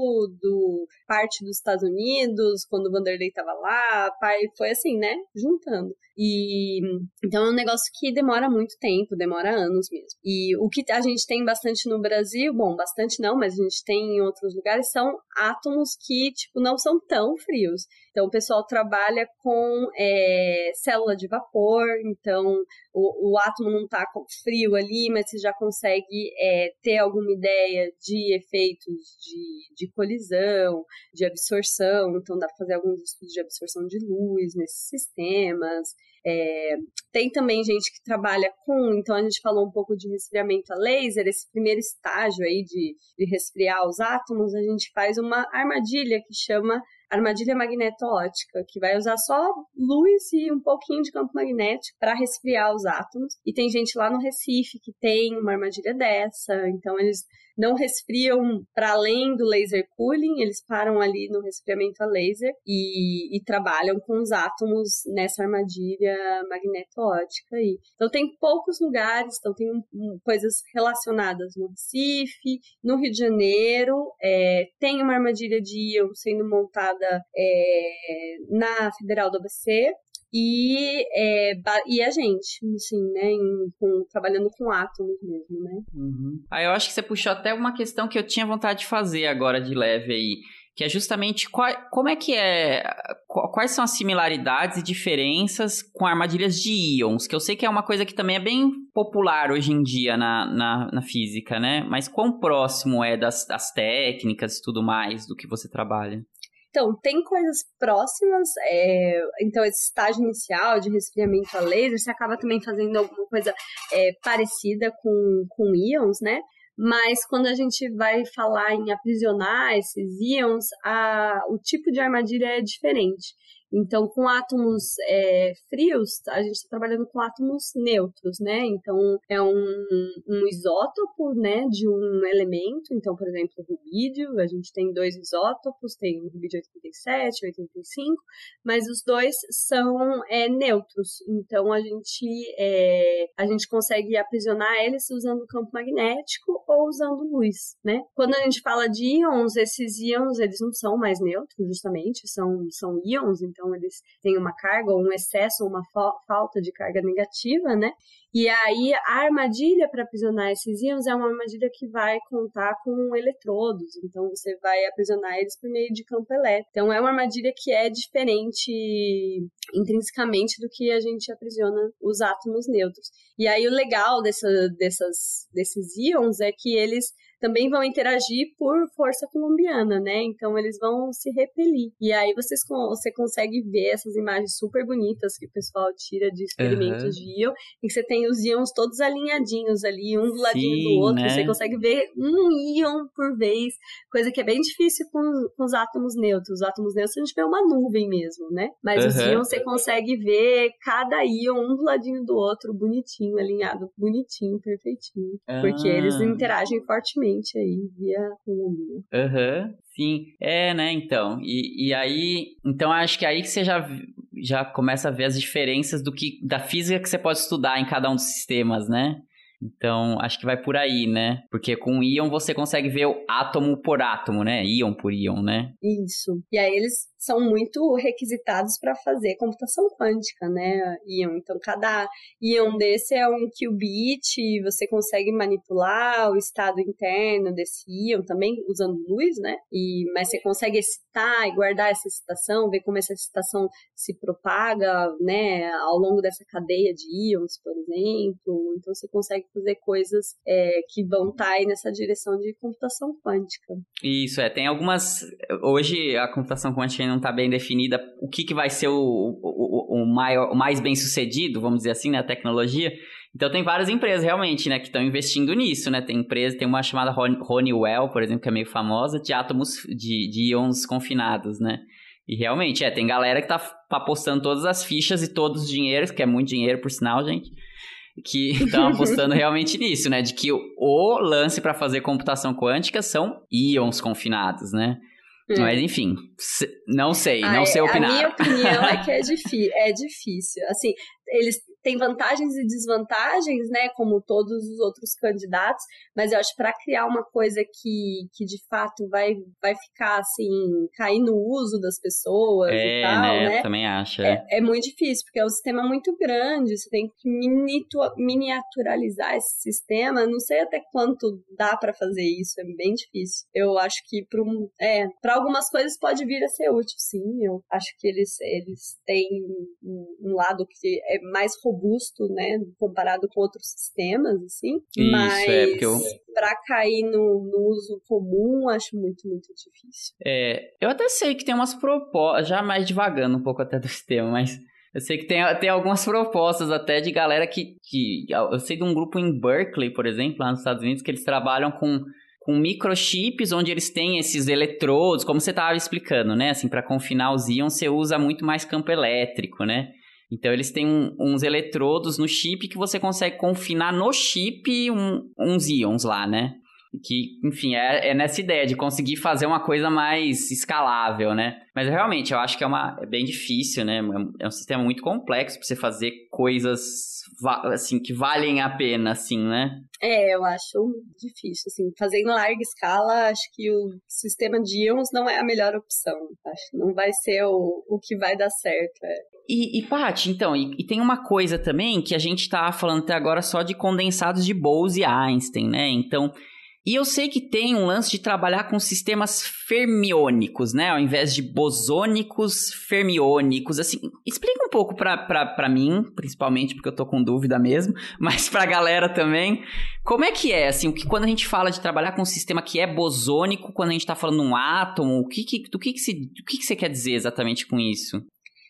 do parte dos Estados Unidos quando o Vanderlei estava lá, pai foi assim, né? Juntando. E então é um negócio que demora muito tempo, demora anos mesmo. E o que a gente tem bastante no Brasil, bom, bastante não, mas a gente tem em outros lugares, são átomos que, tipo, não são tão frios. Então, o pessoal trabalha com é, célula de vapor, então o, o átomo não está frio ali, mas você já consegue é, ter alguma ideia de efeitos de, de colisão, de absorção, então dá para fazer alguns estudos de absorção de luz nesses sistemas. É, tem também gente que trabalha com, então a gente falou um pouco de resfriamento a laser, esse primeiro estágio aí de, de resfriar os átomos, a gente faz uma armadilha que chama armadilha magneto-ótica, que vai usar só luz e um pouquinho de campo magnético para resfriar os átomos. E tem gente lá no Recife que tem uma armadilha dessa, então eles não resfriam para além do laser cooling, eles param ali no resfriamento a laser e, e trabalham com os átomos nessa armadilha magneto-ótica aí. Então tem poucos lugares, então tem um, coisas relacionadas no Recife, no Rio de Janeiro, é, tem uma armadilha de íon sendo montada é, na Federal do ABC, e, é, e a gente, assim, né, em, com, trabalhando com átomos mesmo, né. Uhum. Ah, eu acho que você puxou até uma questão que eu tinha vontade de fazer agora de leve aí, que é justamente qual, como é que é, quais são as similaridades e diferenças com armadilhas de íons, que eu sei que é uma coisa que também é bem popular hoje em dia na, na, na física, né? Mas quão próximo é das, das técnicas e tudo mais do que você trabalha? Então, tem coisas próximas, é, então esse estágio inicial de resfriamento a laser, você acaba também fazendo alguma coisa é, parecida com, com íons, né? Mas quando a gente vai falar em aprisionar esses íons, a, o tipo de armadilha é diferente. Então, com átomos é, frios, a gente está trabalhando com átomos neutros, né? Então, é um, um isótopo, né, de um elemento. Então, por exemplo, rubídio, a gente tem dois isótopos, tem o rubídio 87 e 85, mas os dois são é, neutros. Então, a gente, é, a gente consegue aprisionar eles usando campo magnético ou usando luz, né? Quando a gente fala de íons, esses íons, eles não são mais neutros, justamente, são, são íons, então eles têm uma carga ou um excesso ou uma fa falta de carga negativa, né? E aí a armadilha para aprisionar esses íons é uma armadilha que vai contar com eletrodos, então você vai aprisionar eles por meio de campo elétrico. Então é uma armadilha que é diferente intrinsecamente do que a gente aprisiona os átomos neutros. E aí o legal dessa, dessas, desses íons é que eles também vão interagir por força colombiana, né? Então eles vão se repelir. E aí vocês, você consegue ver essas imagens super bonitas que o pessoal tira de experimentos uhum. de íon, em que você tem os íons todos alinhadinhos ali, um do ladinho Sim, do outro. Né? Você consegue ver um íon por vez, coisa que é bem difícil com, com os átomos neutros. Os átomos neutros a gente vê uma nuvem mesmo, né? Mas uhum. os íons você consegue ver cada íon um do ladinho do outro, bonitinho, alinhado, bonitinho, perfeitinho. Ah. Porque eles interagem fortemente aí via Colômbia. Aham, uhum, sim. É, né, então. E, e aí, então acho que aí que você já, já começa a ver as diferenças do que da física que você pode estudar em cada um dos sistemas, né? Então, acho que vai por aí, né? Porque com íon você consegue ver o átomo por átomo, né? Íon por íon, né? Isso. E aí eles são muito requisitados para fazer computação quântica, né? Íon. Então, cada íon desse é um qubit, e você consegue manipular o estado interno desse íon também usando luz, né? E, mas você consegue excitar e guardar essa excitação, ver como essa excitação se propaga, né? Ao longo dessa cadeia de íons, por exemplo. Então, você consegue fazer coisas é, que vão estar tá aí nessa direção de computação quântica. Isso, é. Tem algumas. Hoje a computação quântica não está bem definida o que, que vai ser o, o, o, maior, o mais bem sucedido, vamos dizer assim, na né, tecnologia. Então tem várias empresas realmente, né, que estão investindo nisso, né? Tem empresa, tem uma chamada Honeywell, por exemplo, que é meio famosa, de átomos de, de íons confinados, né? E realmente, é, tem galera que tá apostando todas as fichas e todos os dinheiros, que é muito dinheiro por sinal, gente, que estão apostando realmente nisso, né? De que o lance para fazer computação quântica são íons confinados, né? Hum. Mas enfim, não sei, não sei opinar. A minha opinião é que é, é difícil. Assim, eles tem vantagens e desvantagens, né, como todos os outros candidatos, mas eu acho para criar uma coisa que, que de fato vai, vai ficar assim, cair no uso das pessoas é, e tal, né? né? Também acho. É. é, é muito difícil, porque é um sistema muito grande, você tem que miniaturizar esse sistema. Não sei até quanto dá para fazer isso, é bem difícil. Eu acho que para um, é, algumas coisas pode vir a ser útil, sim. Eu acho que eles, eles têm um, um lado que é mais robusto, né, comparado com outros sistemas, assim. Isso, mas é, porque eu... para cair no, no, uso comum, acho muito, muito difícil. É, eu até sei que tem umas propostas, já mais devagando um pouco até do sistema, mas eu sei que tem, tem algumas propostas até de galera que, que. Eu sei de um grupo em Berkeley, por exemplo, lá nos Estados Unidos, que eles trabalham com, com microchips, onde eles têm esses eletrodos, como você estava explicando, né? Assim, para confinar os íons, você usa muito mais campo elétrico, né? Então eles têm um, uns eletrodos no chip que você consegue confinar no chip um, uns íons lá, né? Que, enfim, é, é, nessa ideia de conseguir fazer uma coisa mais escalável, né? Mas realmente, eu acho que é, uma, é bem difícil, né? É um sistema muito complexo para você fazer coisas, assim, que valem a pena, assim, né? É, eu acho difícil, assim. Fazer em larga escala, acho que o sistema de íons não é a melhor opção. Acho que não vai ser o, o que vai dar certo, é. E, e Paty, então, e, e, tem uma coisa também que a gente tá falando até agora só de condensados de Bose e Einstein, né? Então, e eu sei que tem um lance de trabalhar com sistemas fermiônicos, né? Ao invés de bosônicos, fermiônicos. Assim, explica um pouco para mim, principalmente porque eu tô com dúvida mesmo, mas pra galera também. Como é que é, assim, que quando a gente fala de trabalhar com um sistema que é bosônico, quando a gente tá falando um átomo, o que que, do que que, se, o que que você quer dizer exatamente com isso?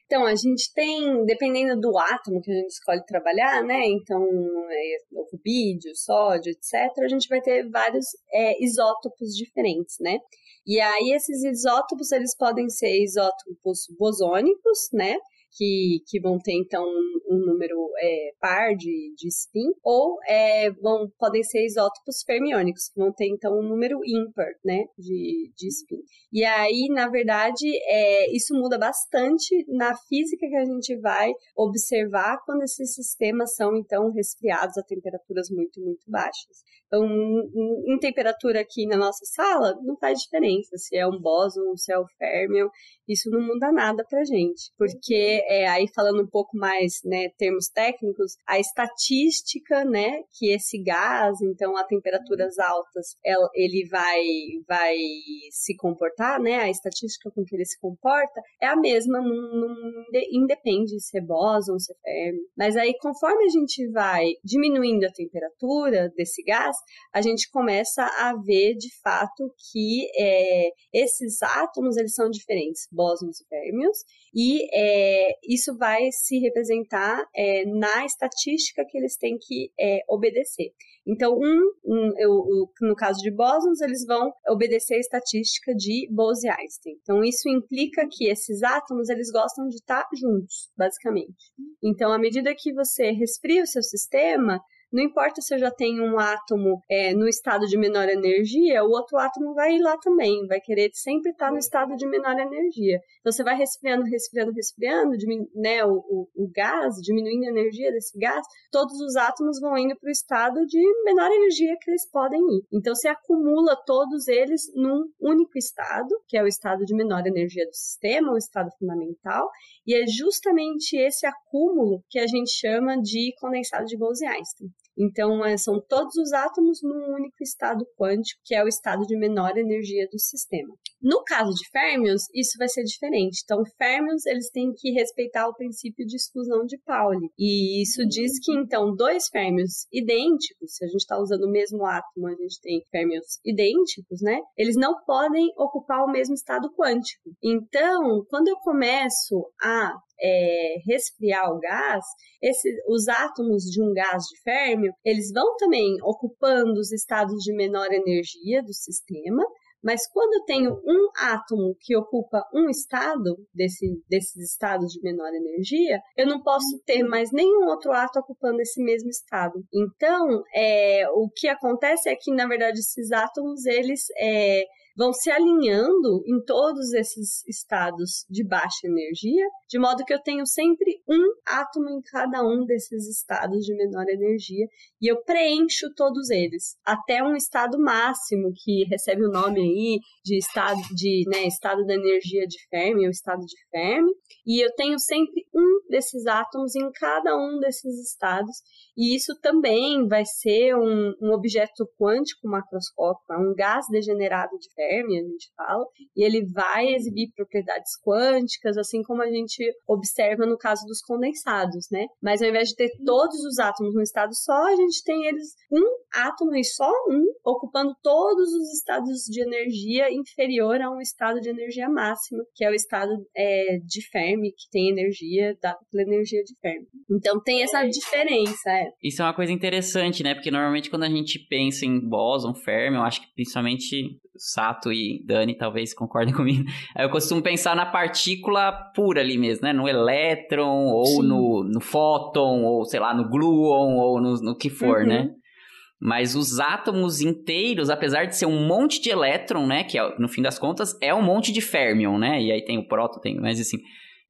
Então, a gente tem, dependendo do átomo que a gente escolhe trabalhar, né? Então, é, o rubídio, sódio, etc., a gente vai ter vários é, isótopos diferentes, né? E aí, esses isótopos, eles podem ser isótopos bosônicos, né? Que, que vão ter então um, número é, par de, de spin, ou é, vão, podem ser isótopos fermiônicos, que vão ter então um número ímpar né, de, de spin. E aí, na verdade, é, isso muda bastante na física que a gente vai observar quando esses sistemas são então resfriados a temperaturas muito, muito baixas. Então, em temperatura aqui na nossa sala, não faz diferença se é um bóson, se é o férmio, isso não muda nada pra gente, porque é, aí falando um pouco mais, né, termos técnicos, a estatística, né, que esse gás, então a temperaturas altas, ela, ele vai, vai se comportar, né, a estatística com que ele se comporta é a mesma, não, independe se é bóson, se é férmio. Mas aí, conforme a gente vai diminuindo a temperatura desse gás, a gente começa a ver de fato que é, esses átomos eles são diferentes, bósons e férmios, e é, isso vai se representar é, na estatística que eles têm que é, obedecer. Então, um, um eu, no caso de bósons, eles vão obedecer a estatística de Bose-Einstein. Então, isso implica que esses átomos eles gostam de estar juntos, basicamente. Então, à medida que você resfria o seu sistema, não importa se eu já tenho um átomo é, no estado de menor energia, o outro átomo vai ir lá também, vai querer sempre estar no estado de menor energia. Então você vai resfriando, resfriando, resfriando, né, o, o, o gás, diminuindo a energia desse gás, todos os átomos vão indo para o estado de menor energia que eles podem ir. Então você acumula todos eles num único estado, que é o estado de menor energia do sistema, o estado fundamental, e é justamente esse acúmulo que a gente chama de condensado de Bose-Einstein. Então, é, são todos os átomos num único estado quântico, que é o estado de menor energia do sistema. No caso de férmions, isso vai ser diferente. Então, férmions, eles têm que respeitar o princípio de exclusão de Pauli. E isso diz que, então, dois férmions idênticos, se a gente está usando o mesmo átomo, a gente tem férmions idênticos, né? Eles não podem ocupar o mesmo estado quântico. Então, quando eu começo a é, resfriar o gás, esse, os átomos de um gás de férmio, eles vão também ocupando os estados de menor energia do sistema, mas quando eu tenho um átomo que ocupa um estado desse, desses estados de menor energia, eu não posso ter mais nenhum outro átomo ocupando esse mesmo estado. Então, é, o que acontece é que, na verdade, esses átomos, eles é, vão se alinhando em todos esses estados de baixa energia, de modo que eu tenho sempre um átomo em cada um desses estados de menor energia e eu preencho todos eles até um estado máximo que recebe o nome aí de estado de né, estado da energia de Fermi ou estado de Fermi e eu tenho sempre um desses átomos em cada um desses estados e isso também vai ser um, um objeto quântico macroscópico, é um gás degenerado de Fermi, a gente fala, e ele vai exibir propriedades quânticas, assim como a gente observa no caso dos condensados, né? Mas ao invés de ter todos os átomos no estado só, a gente tem eles um átomo e só um, ocupando todos os estados de energia inferior a um estado de energia máxima, que é o estado é, de Fermi, que tem energia dada pela energia de Fermi. Então tem essa diferença, é. Isso é uma coisa interessante, né? Porque normalmente quando a gente pensa em bóson, Fermi, eu acho que principalmente Sato e Dani talvez concordem comigo. Eu costumo pensar na partícula pura ali mesmo, né? No elétron, ou no, no fóton, ou sei lá, no gluon, ou no, no que for, uhum. né? Mas os átomos inteiros, apesar de ser um monte de elétron, né? Que é, no fim das contas é um monte de férmion, né? E aí tem o próton, tem, mas assim,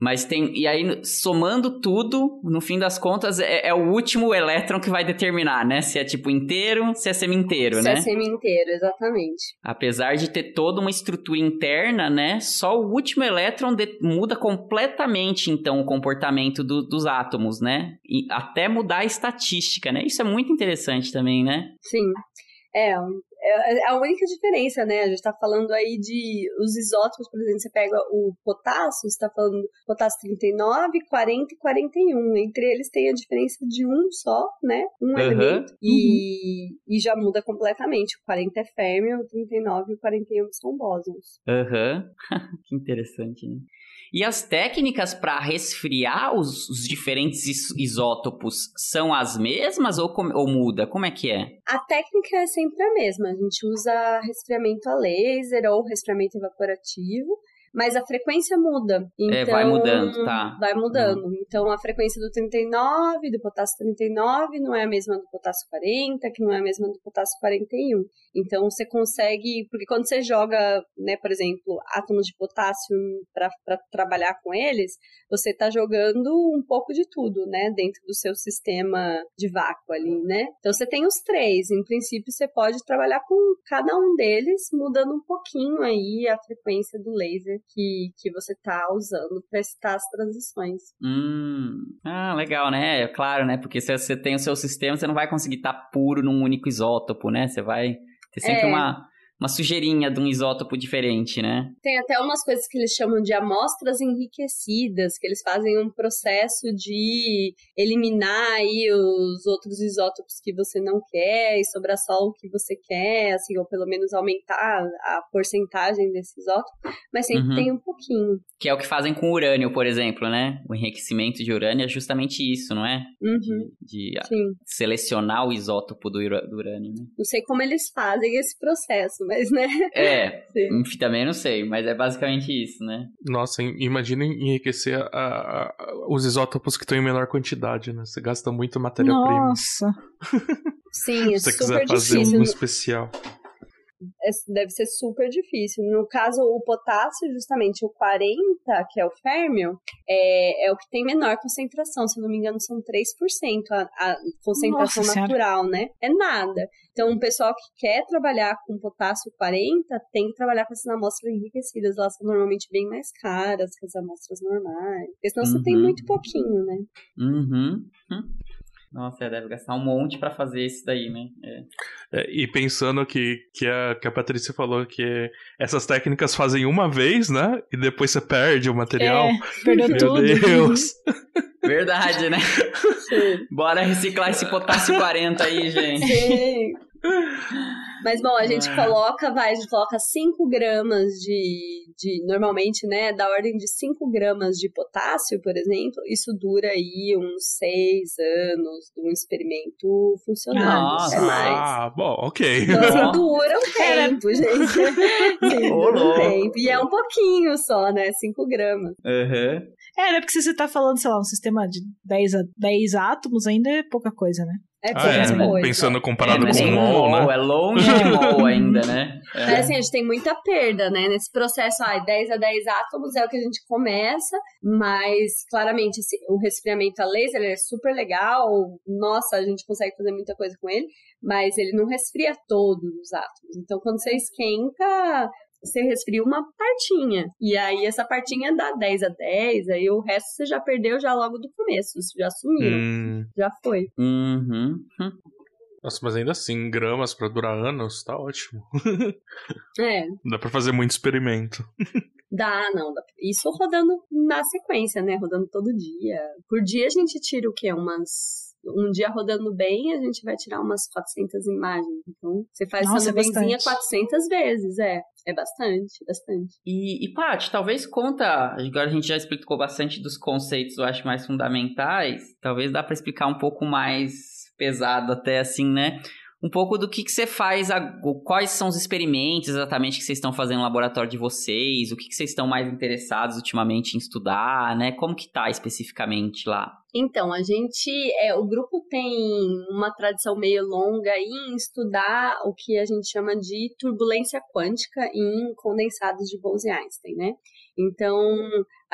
mas tem. E aí, somando tudo, no fim das contas, é, é, o último elétron que vai determinar, né? Se é tipo inteiro, se é semi-inteiro, né? Se é semi-inteiro, exatamente. Apesar de ter toda uma estrutura interna, né? Só o último elétron de, muda completamente, então, o comportamento do, dos átomos, né? E até mudar a estatística, né? Isso é muito interessante também, né? Sim. É, é, é a única diferença, né? A gente está falando aí de os isótopos, por exemplo, você pega o potássio, você está falando potássio 39, 40 e 41. Entre eles tem a diferença de um só, né? Um uhum. elemento. E, uhum. e já muda completamente. O 40 é férmio, o 39 e o 41 são bósons. Aham. Uhum. que interessante, né? E as técnicas para resfriar os, os, diferentes isótopos são as mesmas ou, ou, muda? Como é que é? A técnica é sempre a mesma. Gente usa resfriamento a laser ou resfriamento evaporativo mas a frequência muda. Então, é, vai então, mudando, tá. Vai mudando. Uhum. Então, a frequência do 39, do potássio 39, não é a mesma do potássio 40, que não é a mesma do potássio 41. Então, você consegue, porque quando você joga, né, por exemplo, átomos de potássio para trabalhar com eles, você está jogando um pouco de tudo, né, dentro do seu sistema de vácuo ali, né? Então, você tem os três. Em princípio, você pode trabalhar com cada um deles, mudando um pouquinho aí a frequência do laser que, que você está usando para estar as transições. Hum. Ah, legal, né? É claro, né? Porque se você tem o seu sistema, você não vai conseguir estar tá puro num único isótopo, né? Você vai ter sempre é. uma uma sujeirinha de um isótopo diferente, né? Tem até umas coisas que eles chamam de amostras enriquecidas, que eles fazem um processo de eliminar aí os outros isótopos que você não quer e sobrar só o que você quer, assim, ou pelo menos aumentar a porcentagem desse isótopo, mas sempre uhum. tem um pouquinho. Que é o que fazem com o urânio, por exemplo, né? O enriquecimento de urânio é justamente isso, não é? Uhum. De, de selecionar o isótopo do, do urânio, né? Não sei como eles fazem esse processo, mas, né? É, Sim. também não sei, mas é basicamente isso, né? Nossa, imagina enriquecer a, a, os isótopos que estão em menor quantidade, né? Você gasta muito matéria-prima. Nossa! Sim, é Se você quiser fazer difícil. um especial. É, deve ser super difícil. No caso, o potássio, justamente o 40, que é o férmio, é, é o que tem menor concentração. Se não me engano, são 3% a, a concentração Nossa natural, né? É nada. Então, o pessoal que quer trabalhar com potássio 40 tem que trabalhar com essas amostras enriquecidas. Elas são normalmente bem mais caras que as amostras normais. Porque senão uhum. você tem uhum. muito pouquinho, né? Uhum. uhum. Nossa, deve gastar um monte para fazer isso daí, né? É. É, e pensando que, que, a, que a Patrícia falou que essas técnicas fazem uma vez, né? E depois você perde o material. É, perdeu Meu tudo. Deus. Verdade, né? Bora reciclar esse potássio 40 aí, gente. Sim. Mas bom, a gente coloca, vai, a gente coloca 5 gramas de, de, normalmente, né, da ordem de 5 gramas de potássio, por exemplo, isso dura aí uns 6 anos de um experimento funcionando. Nossa, é mais. ah, bom, ok. Então, assim, dura um tempo, gente. Sim, dura um tempo. E é um pouquinho só, né, 5 gramas. Uhum. É, né, porque se você tá falando, sei lá, um sistema de 10, 10 átomos, ainda é pouca coisa, né? É Ah, é, pouca coisa. pensando comparado é, com o MOL, MOL, né? É longe de MOL ainda, né? É. Mas assim, a gente tem muita perda, né? Nesse processo, ai, 10 a 10 átomos é o que a gente começa, mas claramente esse- o resfriamento a laser ele é super legal. Nossa, a gente consegue fazer muita coisa com ele, mas ele não resfria todos os átomos. Então, quando você esquenta, você resfria uma partinha. E aí essa partinha dá 10 a 10, aí o resto você já perdeu já logo do começo, já sumiu, Hum, já foi. Uhum. Hum. nossa, mas ainda assim, gramas pra durar anos, tá ótimo. É, Dá pra fazer muito experimento. Dá, não. Dá. Isso rodando na sequência, né? Rodando todo dia. Por dia a gente tira o quê? Umas. Um dia rodando bem, a gente vai tirar umas 400 imagens. Então, você faz Nossa, essa é nuvenzinha bastante. 400 vezes. É, é bastante, bastante. E, e Paty, talvez conta. Agora a gente já explicou bastante dos conceitos, eu acho, mais fundamentais. Talvez dá pra explicar um pouco mais pesado, até assim, né? Um pouco do que, que você faz, quais são os experimentos exatamente que vocês estão fazendo no laboratório de vocês, o que, que vocês estão mais interessados ultimamente em estudar, né? Como que tá especificamente lá? Então, a gente, é, o grupo tem uma tradição meio longa em estudar o que a gente chama de turbulência quântica em condensados de Bose-Einstein, né? Então,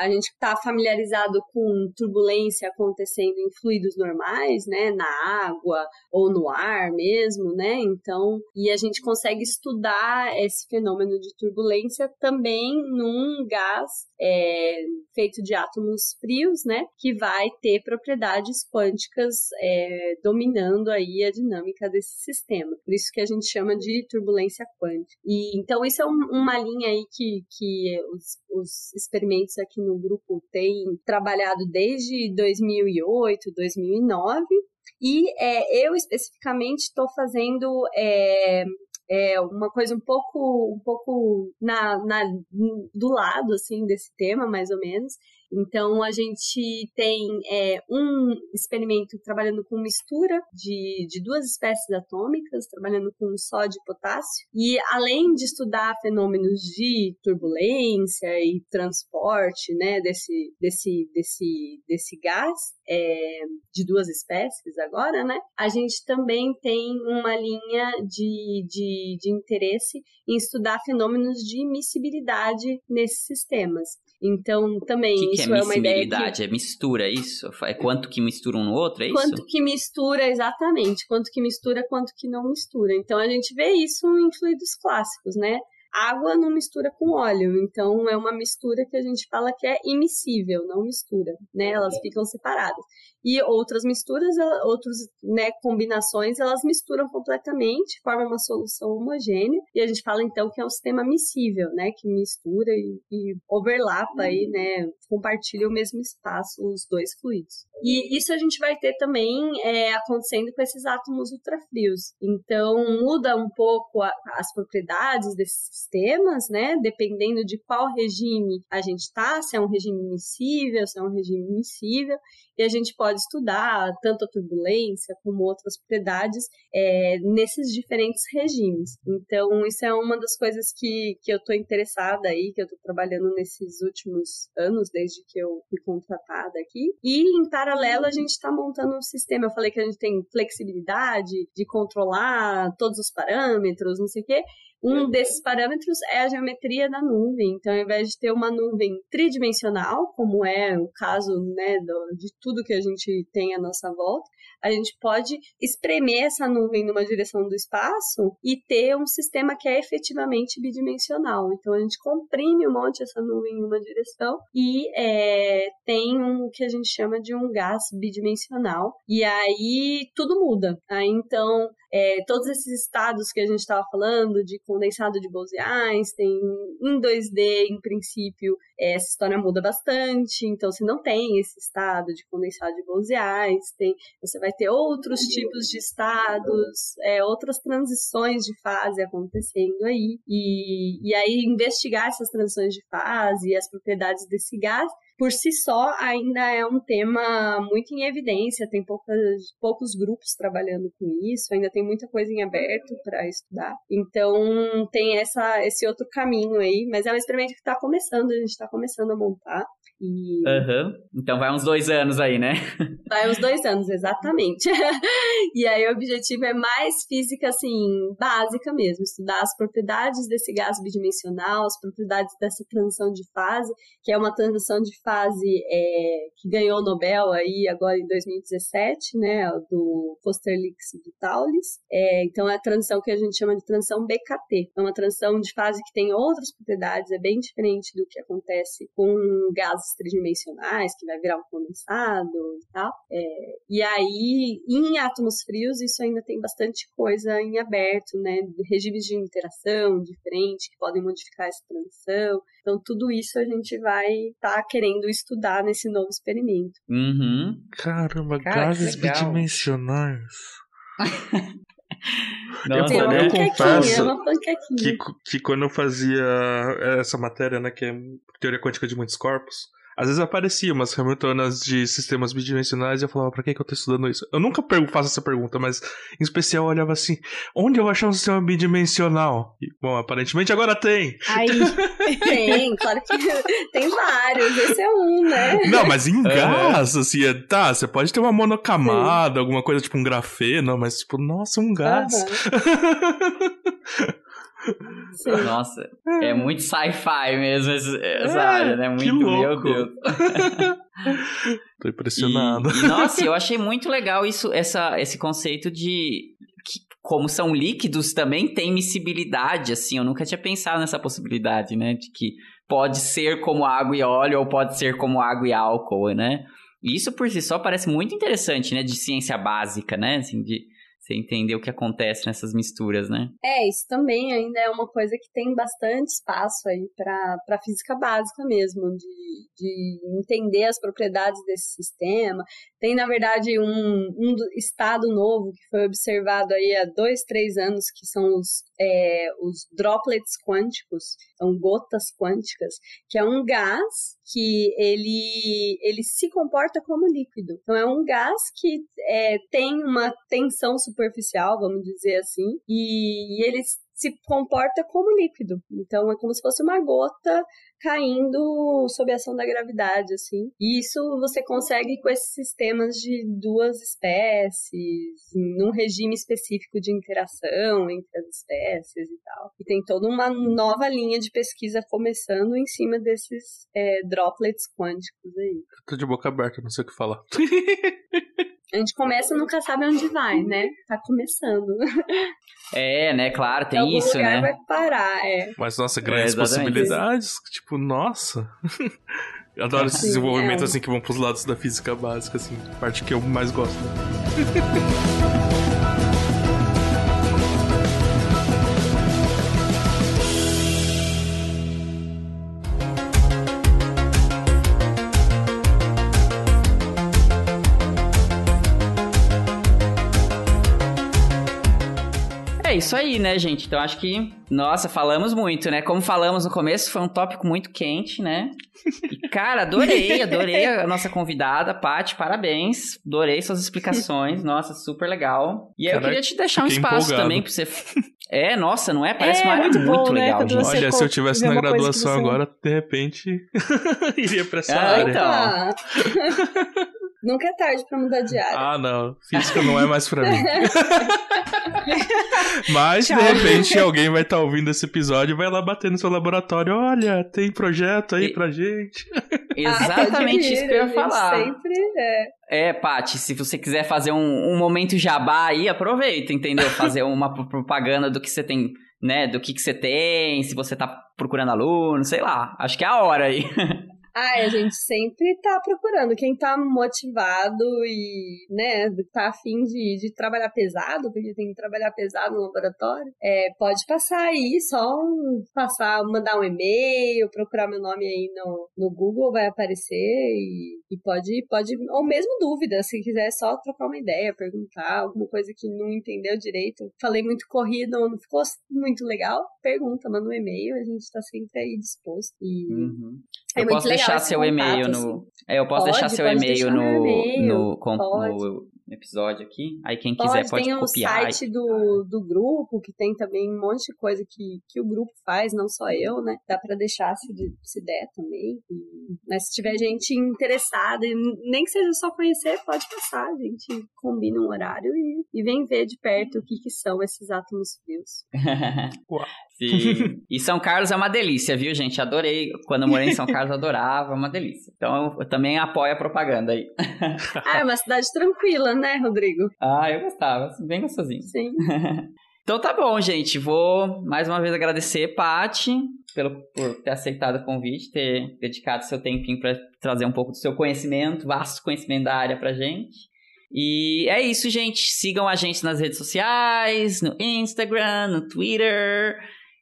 a gente está familiarizado com turbulência acontecendo em fluidos normais, né, na água ou no ar mesmo, né? Então, e a gente consegue estudar esse fenômeno de turbulência também num gás é, feito de átomos frios, né, que vai ter propriedades quânticas é, dominando aí a dinâmica desse sistema. Por isso que a gente chama de turbulência quântica. E então isso é um- uma linha aí que, que os, os experimentos aqui no grupo têm trabalhado desde 2008, 2009. E é, eu especificamente estou fazendo é, é, uma coisa um pouco, um pouco na, na, do lado assim desse tema, mais ou menos. Então a gente tem é, um experimento trabalhando com mistura de, de duas espécies atômicas, trabalhando com sódio e potássio. E além de estudar fenômenos de turbulência e transporte, né, desse, desse, desse, desse gás é, de duas espécies agora, né, a gente também tem uma linha de, de, de interesse em estudar fenômenos de miscibilidade nesses sistemas. Então, também que, que isso é é uma ideia que? É mistura, isso? É quanto que mistura um no outro, é isso? Quanto que mistura, exatamente. Quanto que mistura, quanto que não mistura. Então a gente vê isso em fluidos clássicos, né? Água não mistura com óleo, então é uma mistura que a gente fala que é imissível, não mistura, né? Elas ficam separadas. E outras misturas, outras né, combinações, elas misturam completamente, formam uma solução homogênea, e a gente fala então que é um sistema miscível, né? Que mistura e, e overlapa aí, né? Compartilha o mesmo espaço os dois fluidos. E isso a gente vai ter também é, acontecendo com esses átomos ultrafrios. Então, muda um pouco a- as propriedades desses sistemas, né? Dependendo de qual regime a gente está, se é um regime miscível, se é um regime miscível. E a gente pode estudar tanto a turbulência como outras propriedades é, nesses diferentes regimes. Então, isso é uma das coisas que, que eu estou interessada aí, que eu estou trabalhando nesses últimos anos, desde que eu fui contratada aqui. E, em paralelo, a gente está montando um sistema. Eu falei que a gente tem flexibilidade de controlar todos os parâmetros, não sei o quê. Um desses parâmetros é a geometria da nuvem. Então, ao invés de ter uma nuvem tridimensional, como é o caso né, de tudo que a gente tem à nossa volta, a gente pode espremer essa nuvem numa direção do espaço e ter um sistema que é efetivamente bidimensional. Então, a gente comprime um monte essa nuvem em uma direção e é, tem um que a gente chama de um gás bidimensional. E aí tudo muda. Aí, então, é, todos esses estados que a gente estava falando, de condensado de Bose-Einstein, em 2D, em princípio, é, essa história muda bastante. Então, você não tem esse estado de condensado de Bose-Einstein, você vai ter outros tipos de estados, é, outras transições de fase acontecendo aí. E, e aí, investigar essas transições de fase e as propriedades desse gás por si só ainda é um tema muito em evidência, tem poucas, poucos grupos trabalhando com isso, ainda tem muita coisa em aberto para estudar. Então tem essa, esse outro caminho aí, mas é um experimento que está começando, a gente está começando a montar. E... Uhum. Então vai uns dois anos aí, né? Vai uns dois anos, exatamente. e aí o objetivo é mais física, assim, básica mesmo, estudar as propriedades desse gás bidimensional, as propriedades dessa transição de fase, que é uma transição de fase é, que ganhou o Nobel aí agora em 2017, né, do Fosterlix e do Taulis. É, então é a transição que a gente chama de transição BKT. É uma transição de fase que tem outras propriedades, é bem diferente do que acontece com gases tridimensionais, que vai virar um condensado e tal. É, e aí, em átomos frios, isso ainda tem bastante coisa em aberto, né? Regimes de interação diferentes que podem modificar essa transição. Então, tudo isso a gente vai estar tá querendo estudar nesse novo experimento. Uhum. Caramba, Cara, gases bidimensionais. Nossa, eu, né? eu confesso que, que quando eu fazia essa matéria, né, que é teoria quântica de muitos corpos, às vezes aparecia umas Hamiltonas de sistemas bidimensionais e eu falava, pra que, que eu tô estudando isso? Eu nunca faço essa pergunta, mas em especial eu olhava assim, onde eu vou achar um sistema bidimensional? E, bom, aparentemente agora tem. Aí, tem, claro que tem vários, esse é um, né? Não, mas em gás, assim, é, tá, você pode ter uma monocamada, Sim. alguma coisa tipo um grafeno, mas tipo, nossa, um gás. Uhum. Sim. Nossa, é, é muito sci-fi mesmo essa, é, área, né? Muito, meu Deus. Tô impressionado. E, e, nossa, eu achei muito legal isso, essa, esse conceito de que, como são líquidos, também tem miscibilidade, assim. Eu nunca tinha pensado nessa possibilidade, né? De que pode ser como água e óleo ou pode ser como água e álcool, né? E isso por si só parece muito interessante, né? De ciência básica, né? Assim, de entender o que acontece nessas misturas, né? É, isso também ainda é uma coisa que tem bastante espaço aí para física básica mesmo, de, de entender as propriedades desse sistema. Tem, na verdade, um, um estado novo que foi observado aí há dois, três anos, que são os, é, os droplets quânticos, são gotas quânticas, que é um gás que ele, ele se comporta como líquido. Então, é um gás que é, tem uma tensão superficial, vamos dizer assim, e, ele se comporta como líquido. Então, é como se fosse uma gota caindo sob a ação da gravidade, assim. E isso você consegue com esses sistemas de duas espécies, num regime específico de interação entre as espécies e tal. E tem toda uma nova linha de pesquisa começando em cima desses é, droplets quânticos aí. Tô de boca aberta, não sei o que falar. A gente começa e nunca sabe onde vai, né? Tá começando. É, né? Claro, tem Algum isso, lugar né? vai parar, é. Mas, nossa, grandes é, possibilidades. Tipo, nossa. Eu adoro esses desenvolvimentos é. assim que vão pros lados da física básica, assim. Parte que eu mais gosto. isso aí, né, gente? Então acho que, nossa, falamos muito, né? Como falamos no começo, foi um tópico muito quente, né? E, cara, adorei, adorei a nossa convidada, Paty, parabéns. Adorei suas explicações, nossa, super legal. E aí eu queria te deixar um espaço empolgado. também pra você. É, nossa, não é? Parece é, uma área muito, muito né? legal, gente. Olha, se eu tivesse na graduação agora, de repente, iria pra essa ah, área. Então. Nunca é tarde pra mudar de área. Ah, não. Física não é mais pra mim. Mas, Tchau. de repente, alguém vai estar tá ouvindo esse episódio e vai lá bater no seu laboratório. Olha, tem projeto aí e... pra gente. Exatamente ah, isso que eu ia falar. Sempre é. É, Paty, se você quiser fazer um, um momento jabá aí, aproveita, entendeu? Fazer uma propaganda do que você tem, né? Do que, que você tem, se você tá procurando aluno, sei lá. Acho que é a hora aí. Ah, a gente sempre tá procurando. Quem tá motivado e, né, tá afim de, de trabalhar pesado, porque tem que trabalhar pesado no laboratório, é, pode passar aí, só passar, mandar um e-mail, procurar meu nome aí no, no Google, vai aparecer e, e pode, pode, ou mesmo dúvida, se quiser só trocar uma ideia, perguntar alguma coisa que não entendeu direito. Falei muito corrido, não ficou muito legal, pergunta, manda um e-mail, a gente tá sempre aí disposto. E uhum. É eu posso deixar seu e-mail no. Assim. É, eu posso pode, deixar seu e-mail no, e-mail, no, com, no episódio aqui. Aí quem Pode, quiser pode tem copiar. o site do, do grupo, que tem também um monte de coisa que, que o grupo faz, não só eu, né? Dá pra deixar se, se der também. Mas se tiver gente interessada, nem que seja só conhecer, pode passar. A gente combina um horário e, e vem ver de perto o que, que são esses átomos frios. Sim. E São Carlos é uma delícia, viu, gente? Adorei. Quando eu morei em São Carlos, adorava, é uma delícia. Então eu, eu também apoio a propaganda aí. ah, é uma cidade tranquila, né, Rodrigo? Ah, eu gostava. Bem gostosinho. Sim. então tá bom, gente. Vou mais uma vez agradecer, Paty, pelo, por ter aceitado o convite, ter dedicado seu tempinho para trazer um pouco do seu conhecimento, vasto conhecimento da área pra gente. E é isso, gente. Sigam a gente nas redes sociais, no Instagram, no Twitter.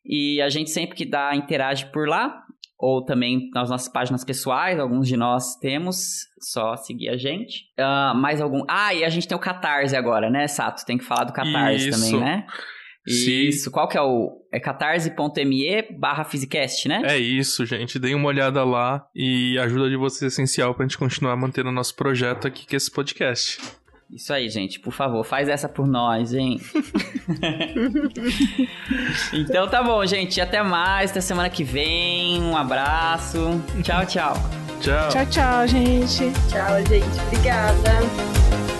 E a gente sempre que dá, interage por lá. Ou também nas nossas páginas pessoais, alguns de nós temos, só seguir a gente. Uh, mais algum. Ah, e a gente tem o Catarse agora, né, Sato? Tem que falar do Catarse Isso. também, né? Sim. Isso, qual que é o. É catarse.me barra Physicast, né? É isso, gente. Deem uma olhada lá e a ajuda de vocês é essencial pra gente continuar mantendo o nosso projeto aqui, que é esse podcast. Isso aí, gente. Por favor, faz essa por nós, hein? então tá bom, gente. Até mais. Até semana que vem. Um abraço. Tchau, tchau. Tchau. Tchau, tchau, gente. Tchau, gente. Obrigada.